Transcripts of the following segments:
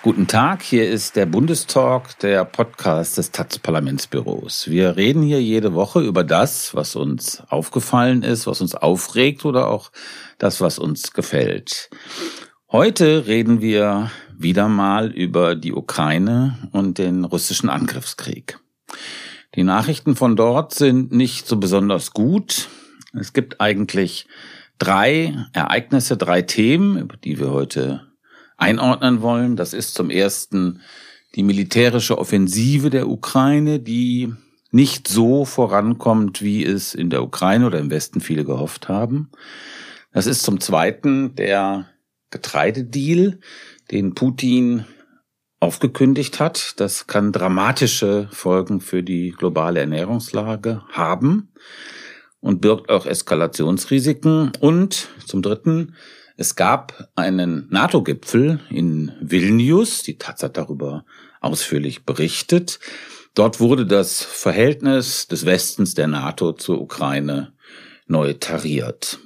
Guten Tag, hier ist der Bundestalk, der Podcast des Taz-Parlamentsbüros. Wir reden hier jede Woche über das, was uns aufgefallen ist, was uns aufregt oder auch das, was uns gefällt. Heute reden wir wieder mal über die Ukraine und den russischen Angriffskrieg. Die Nachrichten von dort sind nicht so besonders gut. Es gibt eigentlich drei Ereignisse, drei Themen, über die wir heute einordnen wollen. Das ist zum ersten die militärische Offensive der Ukraine, die nicht so vorankommt, wie es in der Ukraine oder im Westen viele gehofft haben. Das ist zum zweiten der Getreidedeal, den Putin aufgekündigt hat. Das kann dramatische Folgen für die globale Ernährungslage haben und birgt auch Eskalationsrisiken. Und zum Dritten es gab einen NATO-Gipfel in Vilnius, die Taz hat darüber ausführlich berichtet. Dort wurde das Verhältnis des Westens der NATO zur Ukraine neu tariert.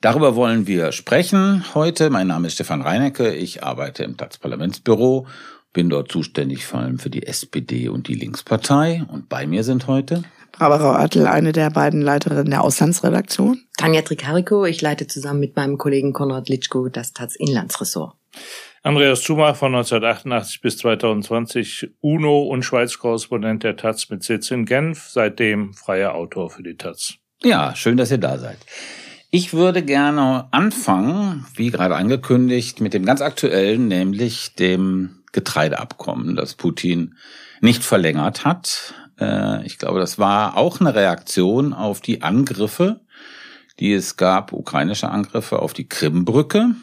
Darüber wollen wir sprechen heute. Mein Name ist Stefan Reinecke. Ich arbeite im Taz-Parlamentsbüro, bin dort zuständig vor allem für die SPD und die Linkspartei. Und bei mir sind heute Barbara Oertel, eine der beiden Leiterinnen der Auslandsredaktion. Tanja Tricarico, ich leite zusammen mit meinem Kollegen Konrad Litschko das Taz Inlandsressort. Andreas Zumach von 1988 bis 2020 UNO und Schweiz-Korrespondent der Taz mit Sitz in Genf, seitdem freier Autor für die Taz. Ja, schön, dass ihr da seid. Ich würde gerne anfangen, wie gerade angekündigt, mit dem ganz aktuellen, nämlich dem Getreideabkommen, das Putin nicht verlängert hat. Äh, ich glaube, das war auch eine Reaktion auf die Angriffe, die es gab, ukrainische Angriffe auf die Krimbrücke.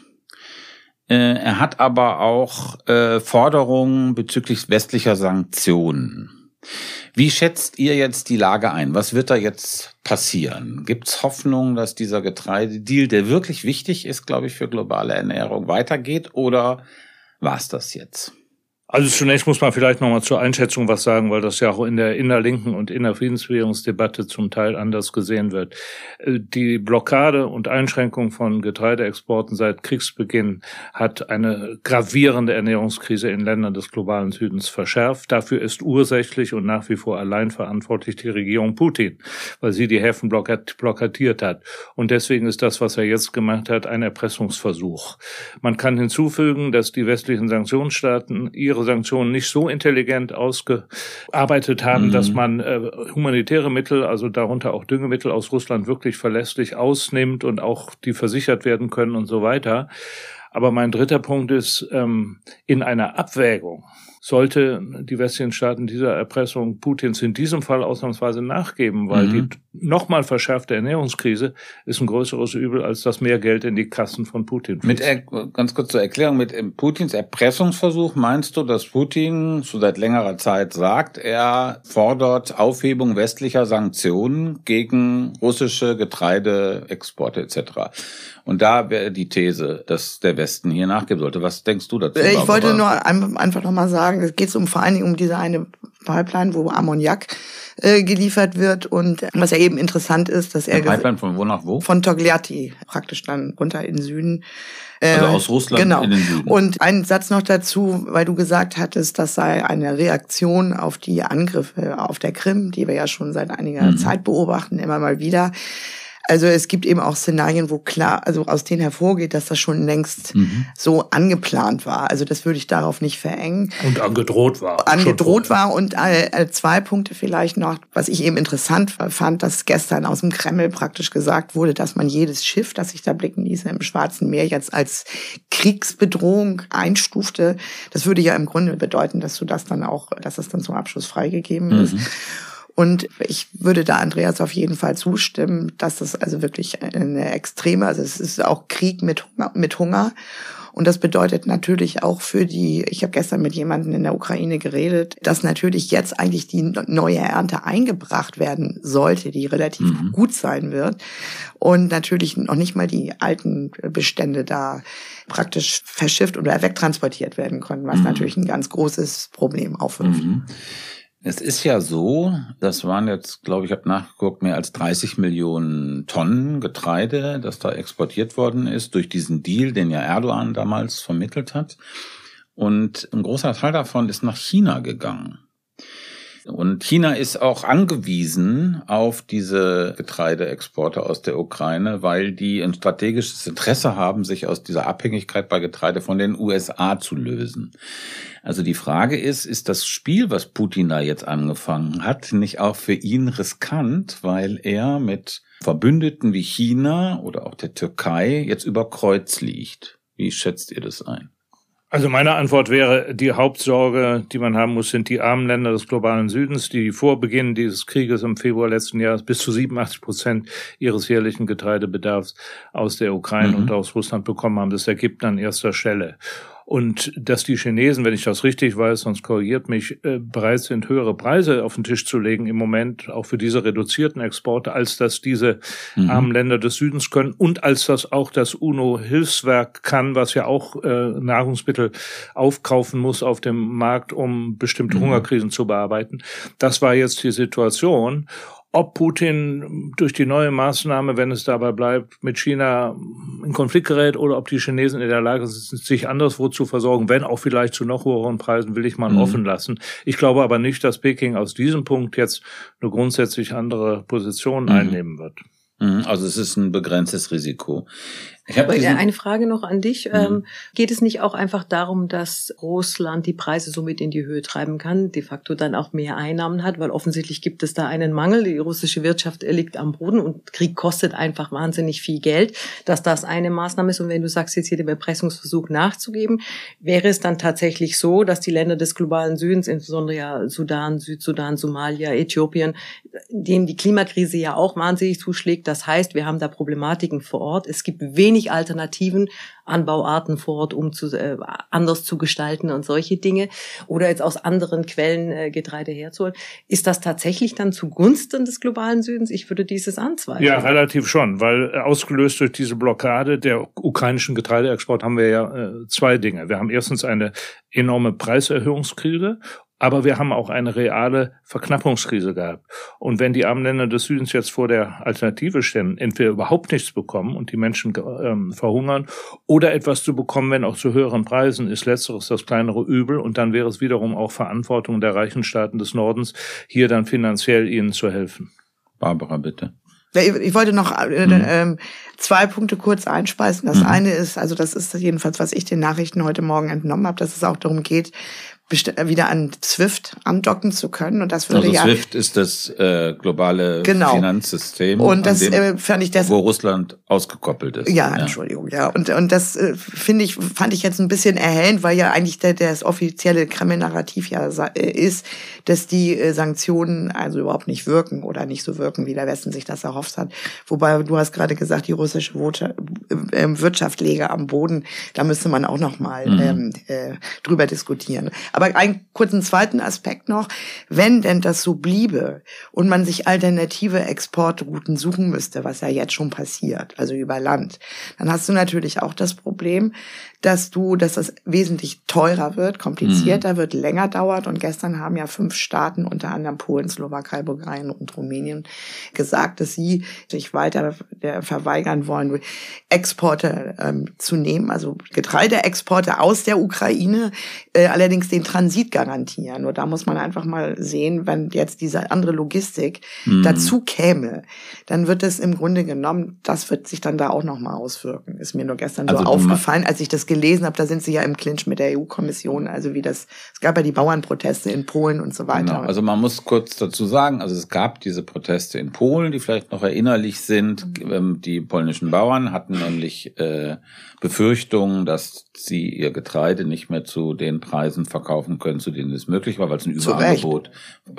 Äh, er hat aber auch äh, Forderungen bezüglich westlicher Sanktionen. Wie schätzt ihr jetzt die Lage ein? Was wird da jetzt passieren? Gibt es Hoffnung, dass dieser Getreidedeal, der wirklich wichtig ist, glaube ich, für globale Ernährung, weitergeht? Oder war es das jetzt? Also zunächst muss man vielleicht nochmal zur Einschätzung was sagen, weil das ja auch in der innerlinken und innerfriedenswährungsdebatte zum Teil anders gesehen wird. Äh, die Blockade und Einschränkung von Getreideexporten seit Kriegsbeginn hat eine gravierende Ernährungskrise in Ländern des globalen Südens verschärft. Dafür ist ursächlich und nach wie vor allein verantwortlich die Regierung Putin, weil sie die Häfen blockadiert hat. Und deswegen ist das, was er jetzt gemacht hat, ein Erpressungsversuch. Man kann hinzufügen, dass die westlichen Sanktionsstaaten ihre Sanktionen nicht so intelligent ausgearbeitet haben, mhm. dass man äh, humanitäre Mittel, also darunter auch Düngemittel aus Russland wirklich verlässlich ausnimmt und auch die versichert werden können und so weiter. Aber mein dritter Punkt ist, ähm, in einer Abwägung sollte die westlichen Staaten dieser Erpressung Putins in diesem Fall ausnahmsweise nachgeben, weil mhm. die nochmal verschärfte Ernährungskrise ist ein größeres Übel als das mehr Geld in die Kassen von Putin. Mit ganz kurz zur Erklärung mit Putins Erpressungsversuch meinst du, dass Putin schon seit längerer Zeit sagt, er fordert Aufhebung westlicher Sanktionen gegen russische Getreideexporte etc. Und da wäre die These, dass der Westen hier nachgeben sollte. Was denkst du dazu? Ich wollte nur einfach noch mal sagen, es geht um vor allen Dingen um diese eine Pipeline, wo Ammoniak äh, geliefert wird und was ja eben interessant ist, dass er Pipeline von wo nach wo? Von Togliatti praktisch dann runter in den Süden. Also äh, aus Russland genau. in den Süden. Und ein Satz noch dazu, weil du gesagt hattest, das sei eine Reaktion auf die Angriffe auf der Krim, die wir ja schon seit einiger mhm. Zeit beobachten, immer mal wieder. Also es gibt eben auch Szenarien, wo klar, also aus denen hervorgeht, dass das schon längst mhm. so angeplant war. Also das würde ich darauf nicht verengen. Und angedroht war. Angedroht war und äh, zwei Punkte vielleicht noch, was ich eben interessant fand, dass gestern aus dem Kreml praktisch gesagt wurde, dass man jedes Schiff, das sich da blicken ließ im Schwarzen Meer, jetzt als Kriegsbedrohung einstufte. Das würde ja im Grunde bedeuten, dass du das dann auch, dass das dann zum Abschluss freigegeben mhm. ist. Und ich würde da Andreas auf jeden Fall zustimmen, dass das also wirklich eine extreme, also es ist auch Krieg mit Hunger, mit Hunger. Und das bedeutet natürlich auch für die, ich habe gestern mit jemandem in der Ukraine geredet, dass natürlich jetzt eigentlich die neue Ernte eingebracht werden sollte, die relativ mhm. gut sein wird. Und natürlich noch nicht mal die alten Bestände da praktisch verschifft oder wegtransportiert werden können, was mhm. natürlich ein ganz großes Problem aufwirft. Mhm. Es ist ja so, das waren jetzt, glaube ich, habe nachgeguckt, mehr als 30 Millionen Tonnen Getreide, das da exportiert worden ist durch diesen Deal, den ja Erdogan damals vermittelt hat. Und ein großer Teil davon ist nach China gegangen. Und China ist auch angewiesen auf diese Getreideexporte aus der Ukraine, weil die ein strategisches Interesse haben, sich aus dieser Abhängigkeit bei Getreide von den USA zu lösen. Also die Frage ist, ist das Spiel, was Putin da jetzt angefangen hat, nicht auch für ihn riskant, weil er mit Verbündeten wie China oder auch der Türkei jetzt über Kreuz liegt? Wie schätzt ihr das ein? Also meine Antwort wäre, die Hauptsorge, die man haben muss, sind die armen Länder des globalen Südens, die vor Beginn dieses Krieges im Februar letzten Jahres bis zu 87 Prozent ihres jährlichen Getreidebedarfs aus der Ukraine mhm. und aus Russland bekommen haben. Das ergibt an erster Stelle. Und dass die Chinesen, wenn ich das richtig weiß, sonst korrigiert mich, äh, bereit sind, höhere Preise auf den Tisch zu legen im Moment, auch für diese reduzierten Exporte, als dass diese mhm. armen Länder des Südens können und als das auch das UNO-Hilfswerk kann, was ja auch äh, Nahrungsmittel aufkaufen muss auf dem Markt, um bestimmte mhm. Hungerkrisen zu bearbeiten. Das war jetzt die Situation ob Putin durch die neue Maßnahme, wenn es dabei bleibt, mit China in Konflikt gerät oder ob die Chinesen in der Lage sind, sich anderswo zu versorgen, wenn auch vielleicht zu noch höheren Preisen, will ich mal mhm. offen lassen. Ich glaube aber nicht, dass Peking aus diesem Punkt jetzt eine grundsätzlich andere Position mhm. einnehmen wird. Mhm. Also es ist ein begrenztes Risiko. Ich habe eine Frage noch an dich. Mhm. Ähm, geht es nicht auch einfach darum, dass Russland die Preise somit in die Höhe treiben kann, de facto dann auch mehr Einnahmen hat, weil offensichtlich gibt es da einen Mangel. Die russische Wirtschaft liegt am Boden und Krieg kostet einfach wahnsinnig viel Geld, dass das eine Maßnahme ist. Und wenn du sagst, jetzt hier den Erpressungsversuch nachzugeben, wäre es dann tatsächlich so, dass die Länder des globalen Südens, insbesondere ja Sudan, Südsudan, Somalia, Äthiopien, dem die Klimakrise ja auch wahnsinnig zuschlägt. Das heißt, wir haben da Problematiken vor Ort. Es gibt wenig wenig Alternativen, Anbauarten vor Ort um zu, äh, anders zu gestalten und solche Dinge oder jetzt aus anderen Quellen äh, Getreide herzuholen. Ist das tatsächlich dann zugunsten des globalen Südens? Ich würde dieses anzweifeln. Ja, relativ schon, weil äh, ausgelöst durch diese Blockade der ukrainischen Getreideexport haben wir ja äh, zwei Dinge. Wir haben erstens eine enorme Preiserhöhungskrise aber wir haben auch eine reale Verknappungskrise gehabt. Und wenn die armen Länder des Südens jetzt vor der Alternative stehen, entweder überhaupt nichts bekommen und die Menschen ähm, verhungern oder etwas zu bekommen, wenn auch zu höheren Preisen, ist letzteres das kleinere Übel. Und dann wäre es wiederum auch Verantwortung der reichen Staaten des Nordens, hier dann finanziell ihnen zu helfen. Barbara, bitte. Ich wollte noch äh, mhm. ähm, zwei Punkte kurz einspeisen. Das mhm. eine ist, also das ist jedenfalls, was ich den Nachrichten heute Morgen entnommen habe, dass es auch darum geht, wieder an SWIFT andocken zu können. Und das würde also ja. SWIFT ist das äh, globale genau. Finanzsystem. Und das dem, äh, fand ich das. Wo Russland ausgekoppelt ist. Ja, ja. Entschuldigung, ja. Und, und das äh, finde ich, fand ich jetzt ein bisschen erhellend, weil ja eigentlich der, das offizielle Kreml-Narrativ ja äh, ist, dass die äh, Sanktionen also überhaupt nicht wirken oder nicht so wirken, wie der Westen sich das erhofft hat. Wobei du hast gerade gesagt, die russische ähm, Wirtschaft läge am Boden. Da müsste man auch noch mal mhm. ähm, äh, drüber diskutieren. Aber einen kurzen zweiten Aspekt noch. Wenn denn das so bliebe und man sich alternative Exportrouten suchen müsste, was ja jetzt schon passiert, also über Land, dann hast du natürlich auch das Problem, dass du, dass das wesentlich teurer wird, komplizierter mhm. wird, länger dauert. Und gestern haben ja fünf Staaten, unter anderem Polen, Slowakei, Bulgarien und Rumänien, gesagt, dass sie sich weiter verweigern wollen, Exporte ähm, zu nehmen, also Getreideexporte aus der Ukraine, äh, allerdings den Transit garantieren. Nur da muss man einfach mal sehen, wenn jetzt diese andere Logistik mhm. dazu käme, dann wird es im Grunde genommen, das wird sich dann da auch nochmal auswirken. Ist mir nur gestern also so aufgefallen, als ich das gelesen habe, da sind sie ja im Clinch mit der EU-Kommission. Also wie das, es gab ja die Bauernproteste in Polen und so weiter. Genau. Also man muss kurz dazu sagen, also es gab diese Proteste in Polen, die vielleicht noch erinnerlich sind. Mhm. Ähm, die polnischen Bauern hatten nämlich äh, Befürchtungen, dass sie ihr Getreide nicht mehr zu den Preisen verkaufen können, zu denen es möglich war, weil es ein Überangebot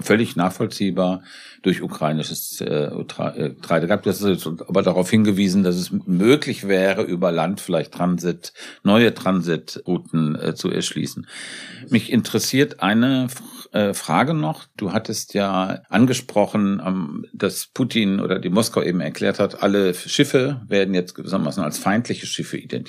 völlig nachvollziehbar durch ukrainisches äh, äh, Getreide gab. Das ist aber darauf hingewiesen, dass es möglich wäre, über Land vielleicht Transit, neue Transitrouten äh, zu erschließen. Mich interessiert eine äh, Frage noch. Du hattest ja angesprochen, ähm, dass Putin oder die Moskau eben erklärt hat, alle Schiffe werden jetzt gewissermaßen als feindliche Schiffe identifiziert.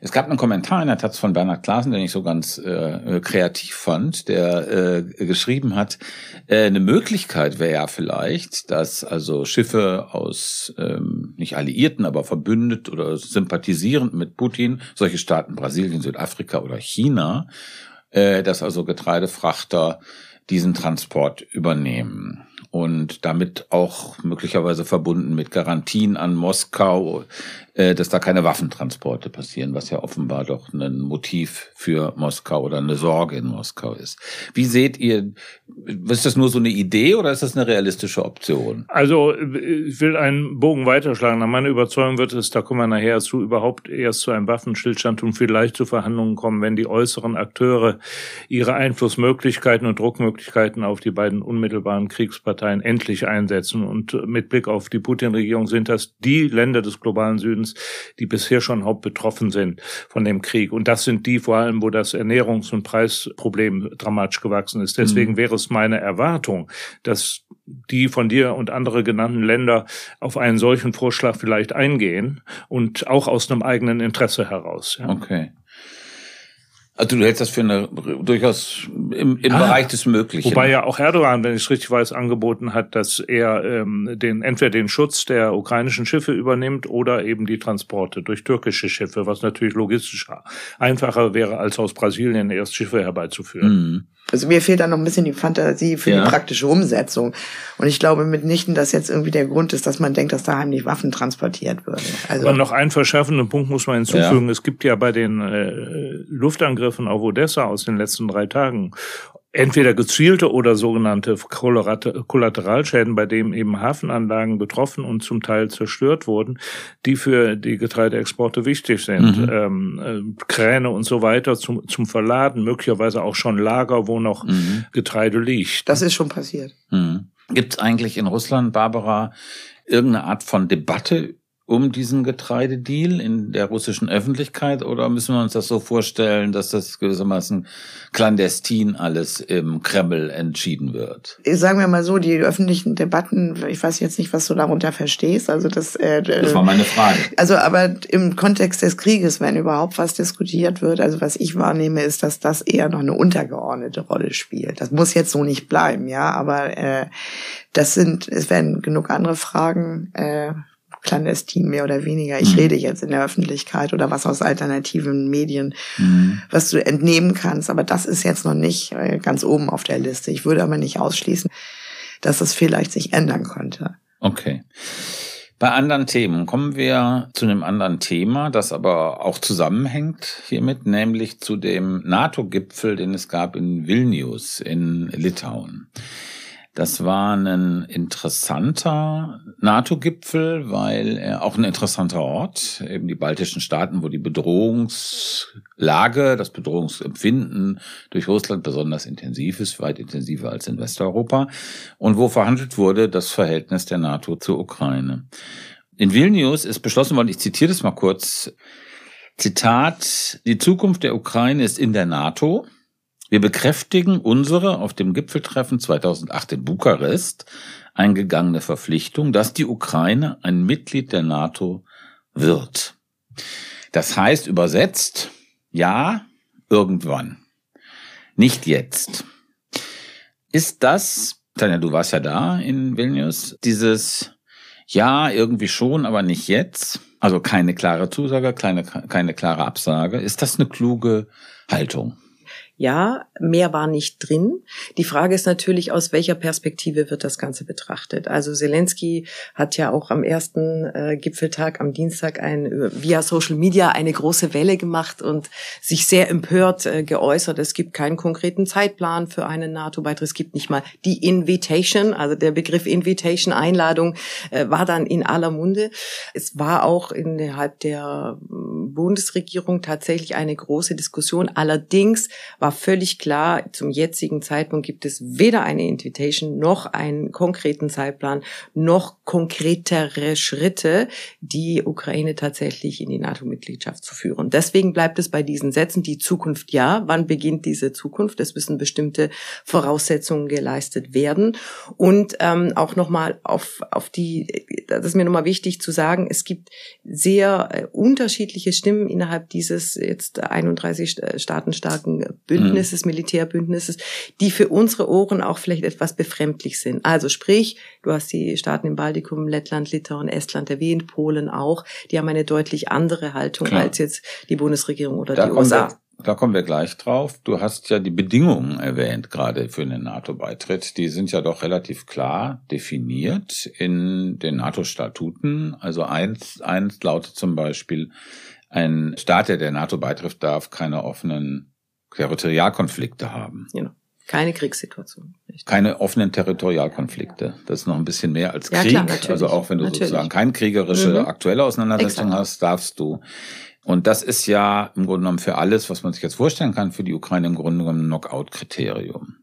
Es gab einen Kommentar in der Taz von Bernhard Klaassen, den ich so ganz äh, kreativ fand, der äh, geschrieben hat, äh, eine Möglichkeit wäre ja vielleicht, dass also Schiffe aus ähm, nicht Alliierten, aber verbündet oder sympathisierend mit Putin, solche Staaten Brasilien, Südafrika oder China, äh, dass also Getreidefrachter diesen Transport übernehmen und damit auch möglicherweise verbunden mit Garantien an Moskau, äh, dass da keine Waffentransporte passieren, was ja offenbar doch ein Motiv für Moskau oder eine Sorge in Moskau ist. Wie seht ihr, ist das nur so eine Idee oder ist das eine realistische Option? Also ich will einen Bogen weiterschlagen. Nach meiner Überzeugung wird es, da kommen wir nachher zu, überhaupt erst zu einem Waffenstillstand und vielleicht zu Verhandlungen kommen, wenn die äußeren Akteure ihre Einflussmöglichkeiten und Druckmöglichkeiten auf die beiden unmittelbaren Kriegsparteien endlich einsetzen. Und mit Blick auf die Putin-Regierung sind das die Länder des globalen Südens, die bisher schon hauptbetroffen sind von dem Krieg. Und das sind die vor allem, wo das Ernährungs- und Preisproblem dramatisch gewachsen ist. Deswegen mhm. wäre es meine Erwartung, dass die von dir und andere genannten Länder auf einen solchen Vorschlag vielleicht eingehen und auch aus einem eigenen Interesse heraus. Ja. Okay. Also du hältst das für eine durchaus im, im ah, Bereich des Möglichen. Wobei ja auch Erdogan, wenn ich es richtig weiß, angeboten hat, dass er ähm, den entweder den Schutz der ukrainischen Schiffe übernimmt oder eben die Transporte durch türkische Schiffe, was natürlich logistisch einfacher wäre, als aus Brasilien erst Schiffe herbeizuführen. Mhm. Also mir fehlt da noch ein bisschen die Fantasie für ja. die praktische Umsetzung. Und ich glaube mitnichten, dass jetzt irgendwie der Grund ist, dass man denkt, dass da heimlich Waffen transportiert würden. Also Aber noch einen verschärfenden Punkt muss man hinzufügen. Ja. Es gibt ja bei den äh, Luftangriffen auf Odessa aus den letzten drei Tagen entweder gezielte oder sogenannte Kollateralschäden, bei denen eben Hafenanlagen betroffen und zum Teil zerstört wurden, die für die Getreideexporte wichtig sind. Mhm. Ähm, äh, Kräne und so weiter zum, zum Verladen, möglicherweise auch schon Lager, wo noch mhm. Getreide liegt. Das ist schon passiert. Mhm. Gibt es eigentlich in Russland, Barbara, irgendeine Art von Debatte um diesen Getreidedeal in der russischen Öffentlichkeit oder müssen wir uns das so vorstellen, dass das gewissermaßen clandestin alles im Kreml entschieden wird? Sagen wir mal so, die öffentlichen Debatten, ich weiß jetzt nicht, was du darunter verstehst, also das äh, Das war meine Frage. Also aber im Kontext des Krieges, wenn überhaupt was diskutiert wird, also was ich wahrnehme, ist, dass das eher noch eine untergeordnete Rolle spielt. Das muss jetzt so nicht bleiben, ja, aber äh, das sind es werden genug andere Fragen äh, clandestin mehr oder weniger. Ich mhm. rede jetzt in der Öffentlichkeit oder was aus alternativen Medien, mhm. was du entnehmen kannst. Aber das ist jetzt noch nicht äh, ganz oben auf der Liste. Ich würde aber nicht ausschließen, dass es vielleicht sich ändern könnte. Okay. Bei anderen Themen kommen wir zu einem anderen Thema, das aber auch zusammenhängt hiermit, nämlich zu dem NATO-Gipfel, den es gab in Vilnius in Litauen. Das war ein interessanter NATO-Gipfel, weil er auch ein interessanter Ort, eben die baltischen Staaten, wo die Bedrohungslage, das Bedrohungsempfinden durch Russland besonders intensiv ist, weit intensiver als in Westeuropa, und wo verhandelt wurde das Verhältnis der NATO zur Ukraine. In Vilnius ist beschlossen worden, ich zitiere das mal kurz, Zitat, die Zukunft der Ukraine ist in der NATO. Wir bekräftigen unsere auf dem Gipfeltreffen 2008 in Bukarest eingegangene Verpflichtung, dass die Ukraine ein Mitglied der NATO wird. Das heißt übersetzt, ja, irgendwann. Nicht jetzt. Ist das, Tanja, du warst ja da in Vilnius, dieses ja, irgendwie schon, aber nicht jetzt. Also keine klare Zusage, keine, keine klare Absage. Ist das eine kluge Haltung? Ja, mehr war nicht drin. Die Frage ist natürlich, aus welcher Perspektive wird das Ganze betrachtet? Also Zelensky hat ja auch am ersten äh, Gipfeltag am Dienstag ein, via Social Media eine große Welle gemacht und sich sehr empört äh, geäußert. Es gibt keinen konkreten Zeitplan für einen NATO-Beitritt. Es gibt nicht mal die Invitation, also der Begriff Invitation, Einladung, äh, war dann in aller Munde. Es war auch innerhalb der Bundesregierung tatsächlich eine große Diskussion. Allerdings war völlig klar, zum jetzigen Zeitpunkt gibt es weder eine Invitation noch einen konkreten Zeitplan, noch konkretere Schritte, die Ukraine tatsächlich in die NATO-Mitgliedschaft zu führen. Deswegen bleibt es bei diesen Sätzen, die Zukunft ja. Wann beginnt diese Zukunft? Es müssen bestimmte Voraussetzungen geleistet werden. Und ähm, auch nochmal auf, auf die, das ist mir nochmal wichtig zu sagen, es gibt sehr äh, unterschiedliche Stimmen innerhalb dieses jetzt 31 Staaten starken Bündnisses, mhm. Militärbündnisses, die für unsere Ohren auch vielleicht etwas befremdlich sind. Also sprich, du hast die Staaten im Baltikum, Lettland, Litauen, Estland erwähnt, Polen auch, die haben eine deutlich andere Haltung Klar. als jetzt die Bundesregierung oder da die USA. Wir, da kommen wir gleich drauf. Du hast ja die Bedingungen erwähnt, gerade für einen NATO-Beitritt. Die sind ja doch relativ klar definiert in den NATO-Statuten. Also eins, eins lautet zum Beispiel, ein Staat, der der NATO beitritt, darf keine offenen Territorialkonflikte haben. Genau. Keine Kriegssituation. Richtig. Keine offenen Territorialkonflikte. Das ist noch ein bisschen mehr als Krieg. Ja, klar, also auch wenn du natürlich. sozusagen keine kriegerische mhm. aktuelle Auseinandersetzung Exakt. hast, darfst du. Und das ist ja im Grunde genommen für alles, was man sich jetzt vorstellen kann, für die Ukraine im Grunde genommen ein Knockout-Kriterium.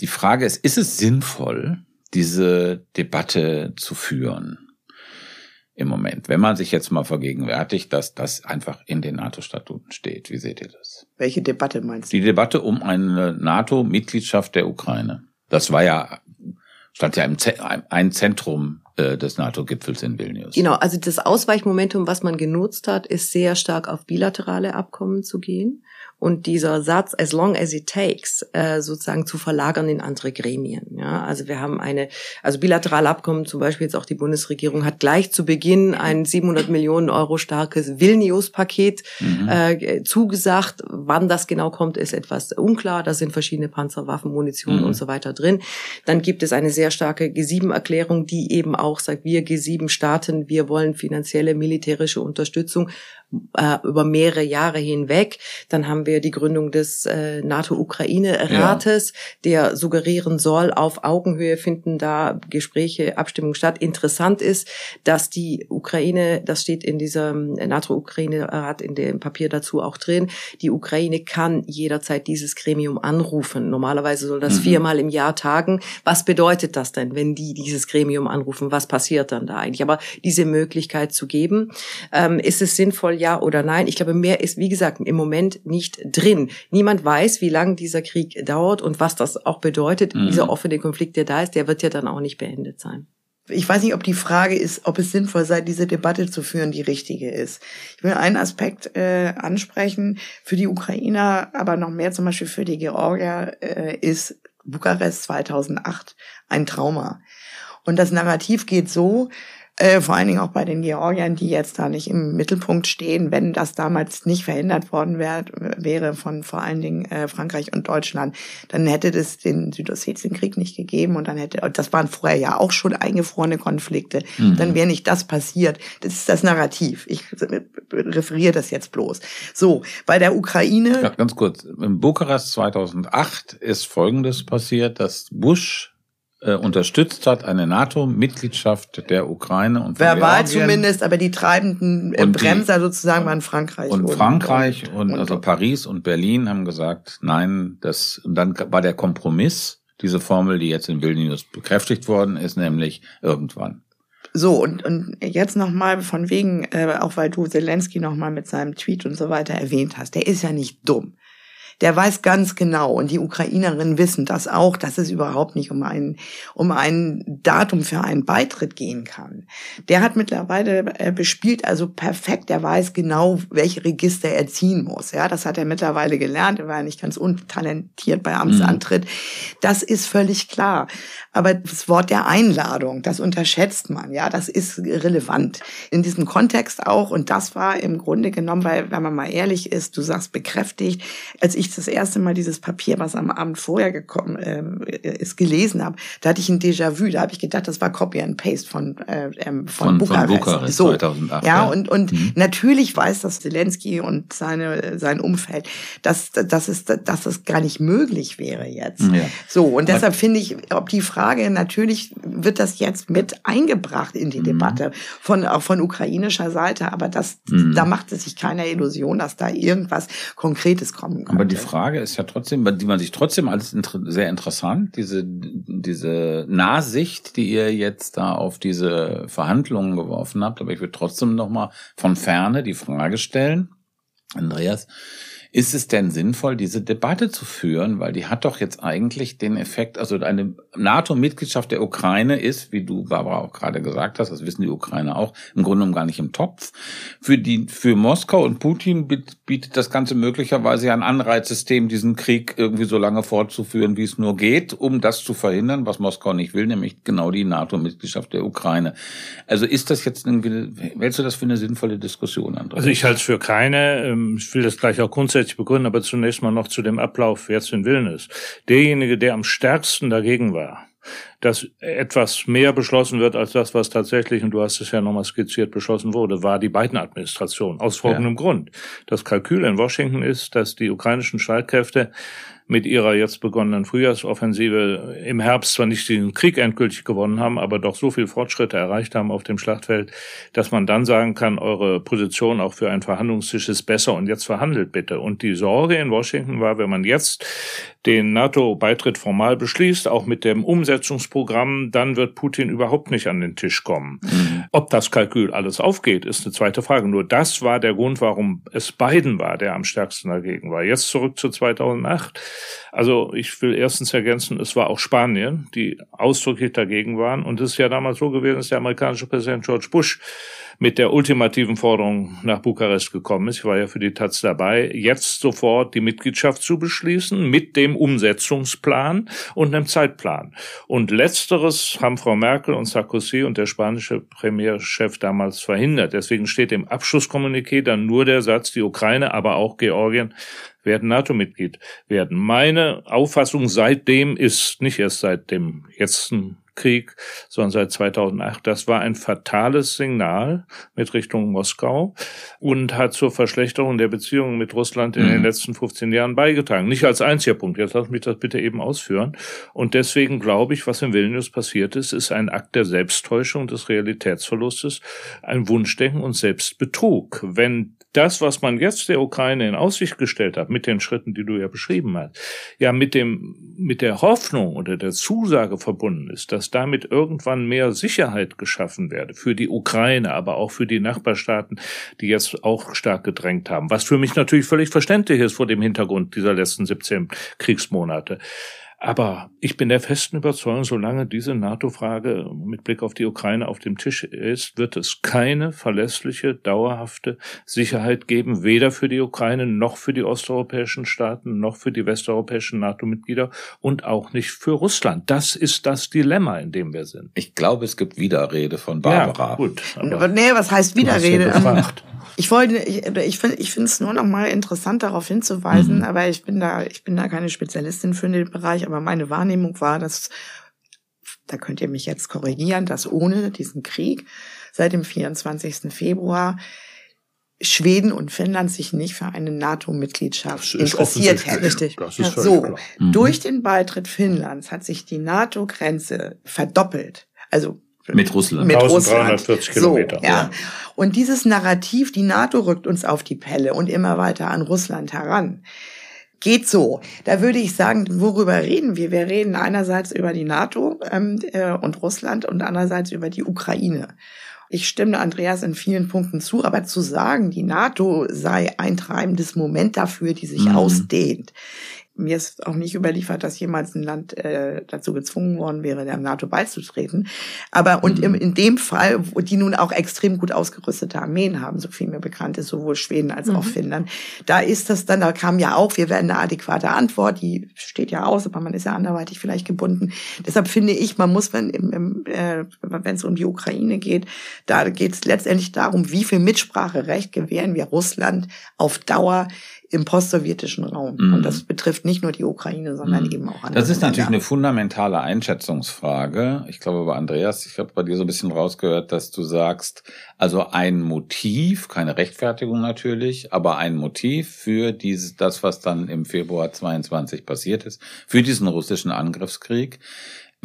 Die Frage ist, ist es sinnvoll, diese Debatte zu führen? Im Moment. Wenn man sich jetzt mal vergegenwärtigt, dass das einfach in den NATO-Statuten steht. Wie seht ihr das? Welche Debatte meinst du? Die Debatte um eine NATO-Mitgliedschaft der Ukraine. Das war ja, stand ja im Z ein Zentrum äh, des NATO-Gipfels in Vilnius. Genau, also das Ausweichmomentum, was man genutzt hat, ist sehr stark auf bilaterale Abkommen zu gehen und dieser Satz as long as it takes äh, sozusagen zu verlagern in andere Gremien. Ja, also wir haben eine, also bilaterale Abkommen, zum Beispiel jetzt auch die Bundesregierung hat gleich zu Beginn ein 700 Millionen Euro starkes Vilnius-Paket mhm. äh, zugesagt. Wann das genau kommt, ist etwas unklar. Da sind verschiedene Panzerwaffen, Munition mhm. und so weiter drin. Dann gibt es eine sehr starke G7-Erklärung, die eben auch sagt, wir G7-Staaten, wir wollen finanzielle militärische Unterstützung äh, über mehrere Jahre hinweg. Dann haben wir die Gründung des äh, NATO-Ukraine-Rates, ja. der suggerieren soll, auf Augenhöhe finden da Gespräche, Abstimmungen statt. Interessant ist, dass die Ukraine, das steht in diesem NATO-Ukraine-Rat in dem Papier dazu auch drin, die Ukraine kann jederzeit dieses Gremium anrufen. Normalerweise soll das mhm. viermal im Jahr tagen. Was bedeutet das denn, wenn die dieses Gremium anrufen? Was passiert dann da eigentlich? Aber diese Möglichkeit zu geben, ähm, ist es sinnvoll, ja oder nein. Ich glaube, mehr ist, wie gesagt, im Moment nicht drin. Niemand weiß, wie lange dieser Krieg dauert und was das auch bedeutet. Mhm. Dieser offene Konflikt, der da ist, der wird ja dann auch nicht beendet sein. Ich weiß nicht, ob die Frage ist, ob es sinnvoll sei, diese Debatte zu führen, die richtige ist. Ich will einen Aspekt äh, ansprechen. Für die Ukrainer, aber noch mehr zum Beispiel für die Georgier, äh, ist Bukarest 2008 ein Trauma. Und das Narrativ geht so, äh, vor allen Dingen auch bei den Georgiern, die jetzt da nicht im Mittelpunkt stehen, wenn das damals nicht verhindert worden wär, wäre von vor allen Dingen äh, Frankreich und Deutschland, dann hätte es den Südossetienkrieg nicht gegeben und dann hätte, das waren vorher ja auch schon eingefrorene Konflikte, mhm. dann wäre nicht das passiert. Das ist das Narrativ. Ich referiere das jetzt bloß. So, bei der Ukraine. Ja, ganz kurz. In Bukarest 2008 ist Folgendes passiert, dass Bush äh, unterstützt hat, eine NATO-Mitgliedschaft der Ukraine und Verbal Georgien. zumindest, aber die treibenden äh, Bremser die, sozusagen waren Frankreich. Und, und Frankreich und, und, also Paris und Berlin haben gesagt, nein, das, und dann war der Kompromiss, diese Formel, die jetzt in Vilnius bekräftigt worden ist, nämlich irgendwann. So, und, und jetzt nochmal von wegen, äh, auch weil du Zelensky nochmal mit seinem Tweet und so weiter erwähnt hast, der ist ja nicht dumm der weiß ganz genau, und die Ukrainerinnen wissen das auch, dass es überhaupt nicht um ein, um ein Datum für einen Beitritt gehen kann. Der hat mittlerweile äh, bespielt also perfekt, er weiß genau, welche Register er ziehen muss. Ja, das hat er mittlerweile gelernt, er war ja nicht ganz untalentiert bei Amtsantritt. Mhm. Das ist völlig klar. Aber das Wort der Einladung, das unterschätzt man, ja, das ist relevant. In diesem Kontext auch, und das war im Grunde genommen, weil, wenn man mal ehrlich ist, du sagst bekräftigt, als ich ich das erste Mal dieses Papier, was am Abend vorher gekommen ähm, ist, gelesen habe, da hatte ich ein Déjà-vu. Da habe ich gedacht, das war Copy and Paste von äh, ähm, von, von Bukarest. Von Bukarest so, 2008, ja, ja, und und mhm. natürlich weiß das Zelensky und seine sein Umfeld, dass dass es dass es gar nicht möglich wäre jetzt. Ja. So und deshalb finde ich, ob die Frage natürlich wird das jetzt mit eingebracht in die mhm. Debatte von auch von ukrainischer Seite, aber das mhm. da macht es sich keiner Illusion, dass da irgendwas Konkretes kommen könnte. Die Frage ist ja trotzdem, die man sich trotzdem als inter sehr interessant, diese, diese Nahsicht, die ihr jetzt da auf diese Verhandlungen geworfen habt. Aber ich würde trotzdem nochmal von ferne die Frage stellen, Andreas, ist es denn sinnvoll, diese Debatte zu führen? Weil die hat doch jetzt eigentlich den Effekt, also eine NATO-Mitgliedschaft der Ukraine ist, wie du, Barbara, auch gerade gesagt hast, das wissen die Ukrainer auch, im Grunde genommen gar nicht im Topf. Für die, für Moskau und Putin bietet das Ganze möglicherweise ein Anreizsystem, diesen Krieg irgendwie so lange fortzuführen, wie es nur geht, um das zu verhindern, was Moskau nicht will, nämlich genau die NATO-Mitgliedschaft der Ukraine. Also ist das jetzt irgendwie, hältst du das für eine sinnvolle Diskussion, Andreas? Also ich halte es für keine. Ähm, ich will das gleich auch grundsätzlich grundsätzlich begründen, aber zunächst mal noch zu dem Ablauf jetzt in Vilnius. Derjenige, der am stärksten dagegen war, dass etwas mehr beschlossen wird als das, was tatsächlich, und du hast es ja nochmal skizziert, beschlossen wurde, war die Biden-Administration. Aus folgendem ja. Grund. Das Kalkül in Washington ist, dass die ukrainischen Streitkräfte mit ihrer jetzt begonnenen Frühjahrsoffensive im Herbst zwar nicht den Krieg endgültig gewonnen haben, aber doch so viel Fortschritte erreicht haben auf dem Schlachtfeld, dass man dann sagen kann, eure Position auch für einen Verhandlungstisch ist besser und jetzt verhandelt bitte. Und die Sorge in Washington war, wenn man jetzt den NATO-Beitritt formal beschließt, auch mit dem Umsetzungsprogramm, dann wird Putin überhaupt nicht an den Tisch kommen. Mhm. Ob das Kalkül alles aufgeht, ist eine zweite Frage. Nur das war der Grund, warum es Biden war, der am stärksten dagegen war. Jetzt zurück zu 2008. Also ich will erstens ergänzen, es war auch Spanien, die ausdrücklich dagegen waren. Und es ist ja damals so gewesen, dass der amerikanische Präsident George Bush mit der ultimativen Forderung nach Bukarest gekommen ist. Ich war ja für die Taz dabei, jetzt sofort die Mitgliedschaft zu beschließen mit dem Umsetzungsplan und einem Zeitplan. Und letzteres haben Frau Merkel und Sarkozy und der spanische Premierchef damals verhindert. Deswegen steht im Abschlusskommuniqué dann nur der Satz, die Ukraine, aber auch Georgien werden NATO-Mitglied werden. Meine Auffassung seitdem ist, nicht erst seit dem letzten Krieg, sondern seit 2008. Das war ein fatales Signal mit Richtung Moskau und hat zur Verschlechterung der Beziehungen mit Russland in mhm. den letzten 15 Jahren beigetragen. Nicht als einziger Punkt. Jetzt lass mich das bitte eben ausführen. Und deswegen glaube ich, was in Vilnius passiert ist, ist ein Akt der Selbsttäuschung, des Realitätsverlustes, ein Wunschdenken und Selbstbetrug. Wenn das, was man jetzt der Ukraine in Aussicht gestellt hat, mit den Schritten, die du ja beschrieben hast, ja mit dem, mit der Hoffnung oder der Zusage verbunden ist, dass damit irgendwann mehr Sicherheit geschaffen werde für die Ukraine, aber auch für die Nachbarstaaten, die jetzt auch stark gedrängt haben. Was für mich natürlich völlig verständlich ist vor dem Hintergrund dieser letzten 17 Kriegsmonate. Aber ich bin der festen Überzeugung, solange diese NATO-Frage mit Blick auf die Ukraine auf dem Tisch ist, wird es keine verlässliche, dauerhafte Sicherheit geben, weder für die Ukraine noch für die osteuropäischen Staaten noch für die westeuropäischen NATO-Mitglieder und auch nicht für Russland. Das ist das Dilemma, in dem wir sind. Ich glaube, es gibt Widerrede von Barbara. Ja, gut. Aber nee, was heißt Widerrede? Ich wollte, ich, ich finde, ich finde es nur noch mal interessant, darauf hinzuweisen, mhm. aber ich bin da, ich bin da keine Spezialistin für den Bereich, aber meine Wahrnehmung war, dass, da könnt ihr mich jetzt korrigieren, dass ohne diesen Krieg seit dem 24. Februar Schweden und Finnland sich nicht für eine NATO-Mitgliedschaft interessiert hätten. Richtig. Das ist so, klar. Mhm. durch den Beitritt Finnlands hat sich die NATO-Grenze verdoppelt. Also mit Russland. Mit 1340 Kilometer. So, ja. Und dieses Narrativ, die NATO rückt uns auf die Pelle und immer weiter an Russland heran. Geht so. Da würde ich sagen, worüber reden wir? Wir reden einerseits über die NATO ähm, äh, und Russland und andererseits über die Ukraine. Ich stimme Andreas in vielen Punkten zu, aber zu sagen, die NATO sei ein treibendes Moment dafür, die sich mhm. ausdehnt, mir ist auch nicht überliefert, dass jemals ein Land äh, dazu gezwungen worden wäre, der NATO beizutreten. Aber und mhm. im, in dem Fall, wo die nun auch extrem gut ausgerüstete Armeen haben, so viel mir bekannt ist, sowohl Schweden als mhm. auch Finnland, da ist das dann, da kam ja auch, wir werden eine adäquate Antwort, die steht ja aus, aber man ist ja anderweitig vielleicht gebunden. Deshalb finde ich, man muss, wenn im, im, äh, wenn es um die Ukraine geht, da geht es letztendlich darum, wie viel Mitspracherecht gewähren wir Russland auf Dauer im postsowjetischen Raum. Mhm. Und das betrifft nicht nur die Ukraine, sondern mhm. eben auch andere. Das ist natürlich Länder. eine fundamentale Einschätzungsfrage. Ich glaube, bei Andreas, ich habe bei dir so ein bisschen rausgehört, dass du sagst, also ein Motiv, keine Rechtfertigung natürlich, aber ein Motiv für dieses, das, was dann im Februar 22 passiert ist, für diesen russischen Angriffskrieg,